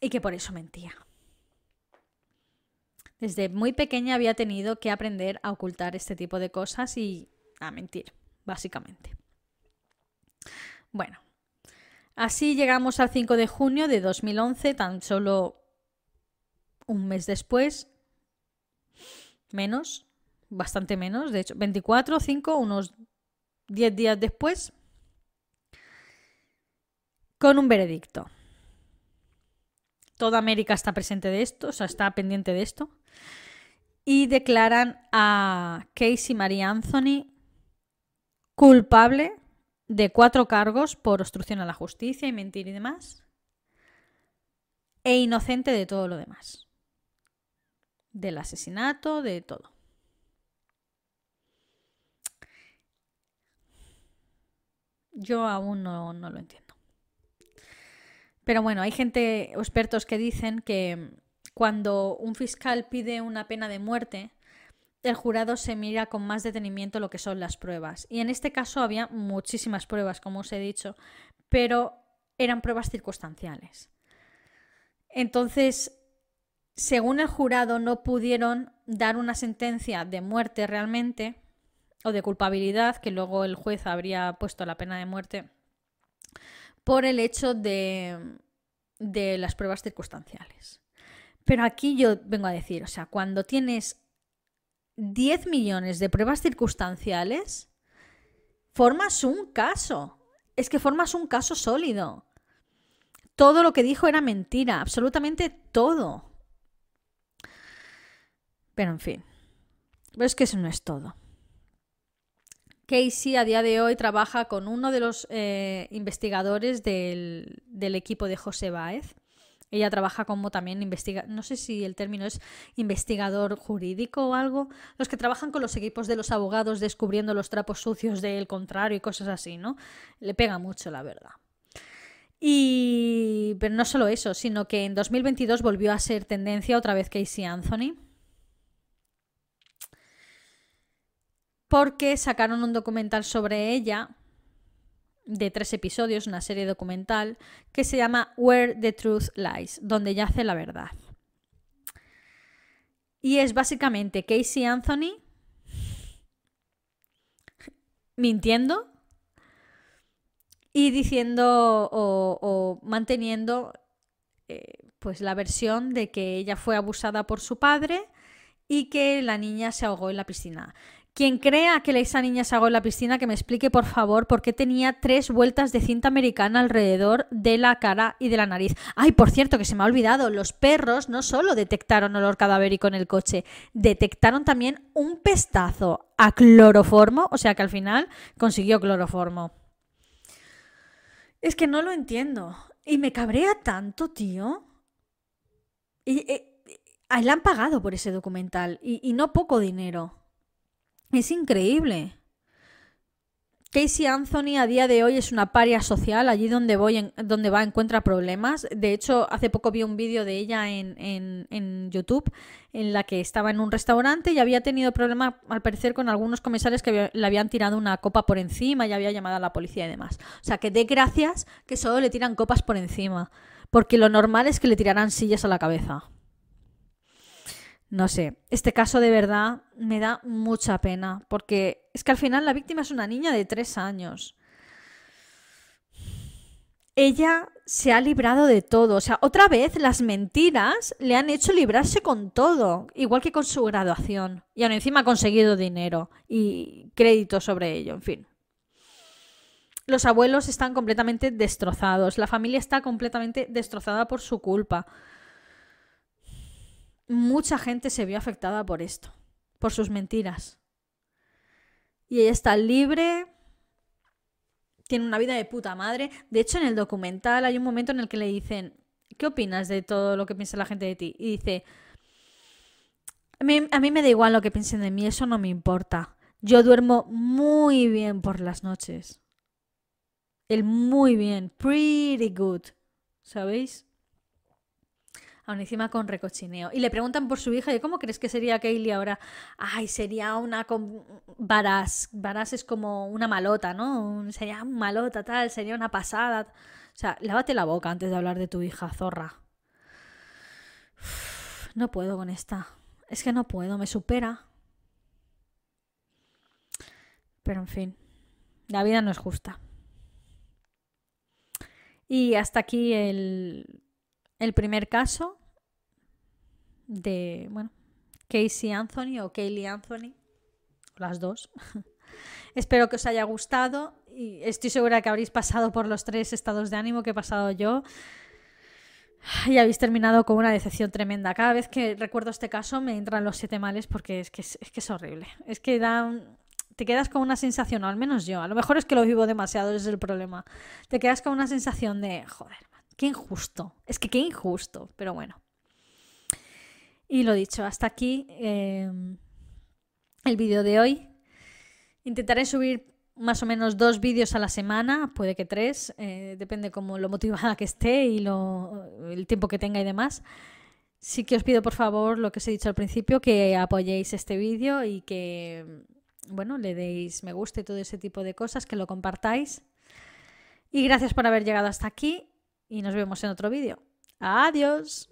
y que por eso mentía. Desde muy pequeña había tenido que aprender a ocultar este tipo de cosas y a mentir, básicamente. Bueno, así llegamos al 5 de junio de 2011, tan solo un mes después, menos, bastante menos, de hecho, 24, 5, unos 10 días después, con un veredicto. Toda América está presente de esto, o sea, está pendiente de esto. Y declaran a Casey Marie Anthony culpable de cuatro cargos por obstrucción a la justicia y mentir y demás. E inocente de todo lo demás. Del asesinato, de todo. Yo aún no, no lo entiendo. Pero bueno, hay gente expertos que dicen que cuando un fiscal pide una pena de muerte, el jurado se mira con más detenimiento lo que son las pruebas. Y en este caso había muchísimas pruebas, como os he dicho, pero eran pruebas circunstanciales. Entonces, según el jurado, no pudieron dar una sentencia de muerte realmente, o de culpabilidad, que luego el juez habría puesto la pena de muerte por el hecho de, de las pruebas circunstanciales. Pero aquí yo vengo a decir, o sea, cuando tienes 10 millones de pruebas circunstanciales, formas un caso. Es que formas un caso sólido. Todo lo que dijo era mentira, absolutamente todo. Pero en fin, es que eso no es todo. Casey a día de hoy trabaja con uno de los eh, investigadores del, equipo de José Báez. Ella trabaja como también investigador, no sé si el término es investigador jurídico o algo, los que trabajan con los equipos de los abogados descubriendo los trapos sucios del contrario y cosas así, ¿no? Le pega mucho, la verdad. Y pero no solo eso, sino que en 2022 volvió a ser tendencia otra vez Casey Anthony porque sacaron un documental sobre ella de tres episodios, una serie documental, que se llama Where the Truth Lies, donde yace la verdad. Y es básicamente Casey Anthony mintiendo y diciendo o, manteniendo eh, pues la versión de que ella fue abusada por su padre y que la niña se ahogó en la piscina. Quien crea que esa niña se ahogó en la piscina, que me explique por favor por qué tenía tres vueltas de cinta americana alrededor de la cara y de la nariz. Ay, por cierto, que se me ha olvidado, los perros no solo detectaron olor cadavérico en el coche, detectaron también un pestazo a cloroformo, o sea que al final consiguió cloroformo. Es que no lo entiendo. Y me cabrea tanto, tío. Y, eh, le han pagado por ese documental y no poco dinero. Es increíble. Casey Anthony a día de hoy es una paria social, allí donde, voy donde va encuentra problemas. De hecho, hace poco vi un vídeo de ella en, en, YouTube en la que estaba en un restaurante y había tenido problemas, al parecer, con algunos comisarios que le habían tirado una copa por encima y había llamado a la policía y demás. O sea, que dé gracias que solo le tiran copas por encima, porque lo normal es que le tiraran sillas a la cabeza. No sé, este caso de verdad me da mucha pena, porque es que al final la víctima es una niña de tres años. Ella se ha librado de todo, o sea, otra vez las mentiras le han hecho librarse con todo, igual que con su graduación, y aún encima ha conseguido dinero y crédito sobre ello, en fin. Los abuelos están completamente destrozados, la familia está completamente destrozada por su culpa mucha gente se vio afectada por esto, por sus mentiras. Y ella está libre, tiene una vida de puta madre. De hecho, en el documental hay un momento en el que le dicen, ¿qué opinas de todo lo que piensa la gente de ti? Y dice, a mí, me da igual lo que piensen de mí, eso no me importa. Yo duermo muy bien por las noches. El muy bien, pretty good, ¿sabéis? Aún encima con recochineo. Y le preguntan por su hija, ¿y cómo crees que sería Kaylee ahora? Ay, sería una con varas. Varas es como una malota, ¿no? Sería malota, tal, sería una pasada. O sea, lávate la boca antes de hablar de tu hija, zorra. no puedo con esta. Es que no puedo, me supera. Pero en fin, la vida no es justa. Y hasta aquí el, el primer caso de, bueno, Casey Anthony o Kaylee Anthony, las dos. *laughs* Espero que os haya gustado y estoy segura que habréis pasado por los tres estados de ánimo que he pasado yo y habéis terminado con una decepción tremenda. Cada vez que recuerdo este caso me entran los siete males porque es que es, que es horrible. Es que te quedas con una sensación, o al menos yo, a lo mejor es que lo vivo demasiado, ese es el problema. Te quedas con una sensación de, joder, Qué injusto. Es que qué injusto, pero bueno. Y lo dicho, hasta aquí em, el vídeo de hoy. Intentaré subir más o menos dos vídeos a la semana, puede que tres, eh, depende como lo motivada que esté y lo, el tiempo que tenga y demás. Sí que os pido por favor lo que os he dicho al principio, que apoyéis este vídeo y que, bueno, le deis me gusta y todo ese tipo de cosas, que lo compartáis. Y gracias por haber llegado hasta aquí y nos vemos en otro vídeo. Adiós.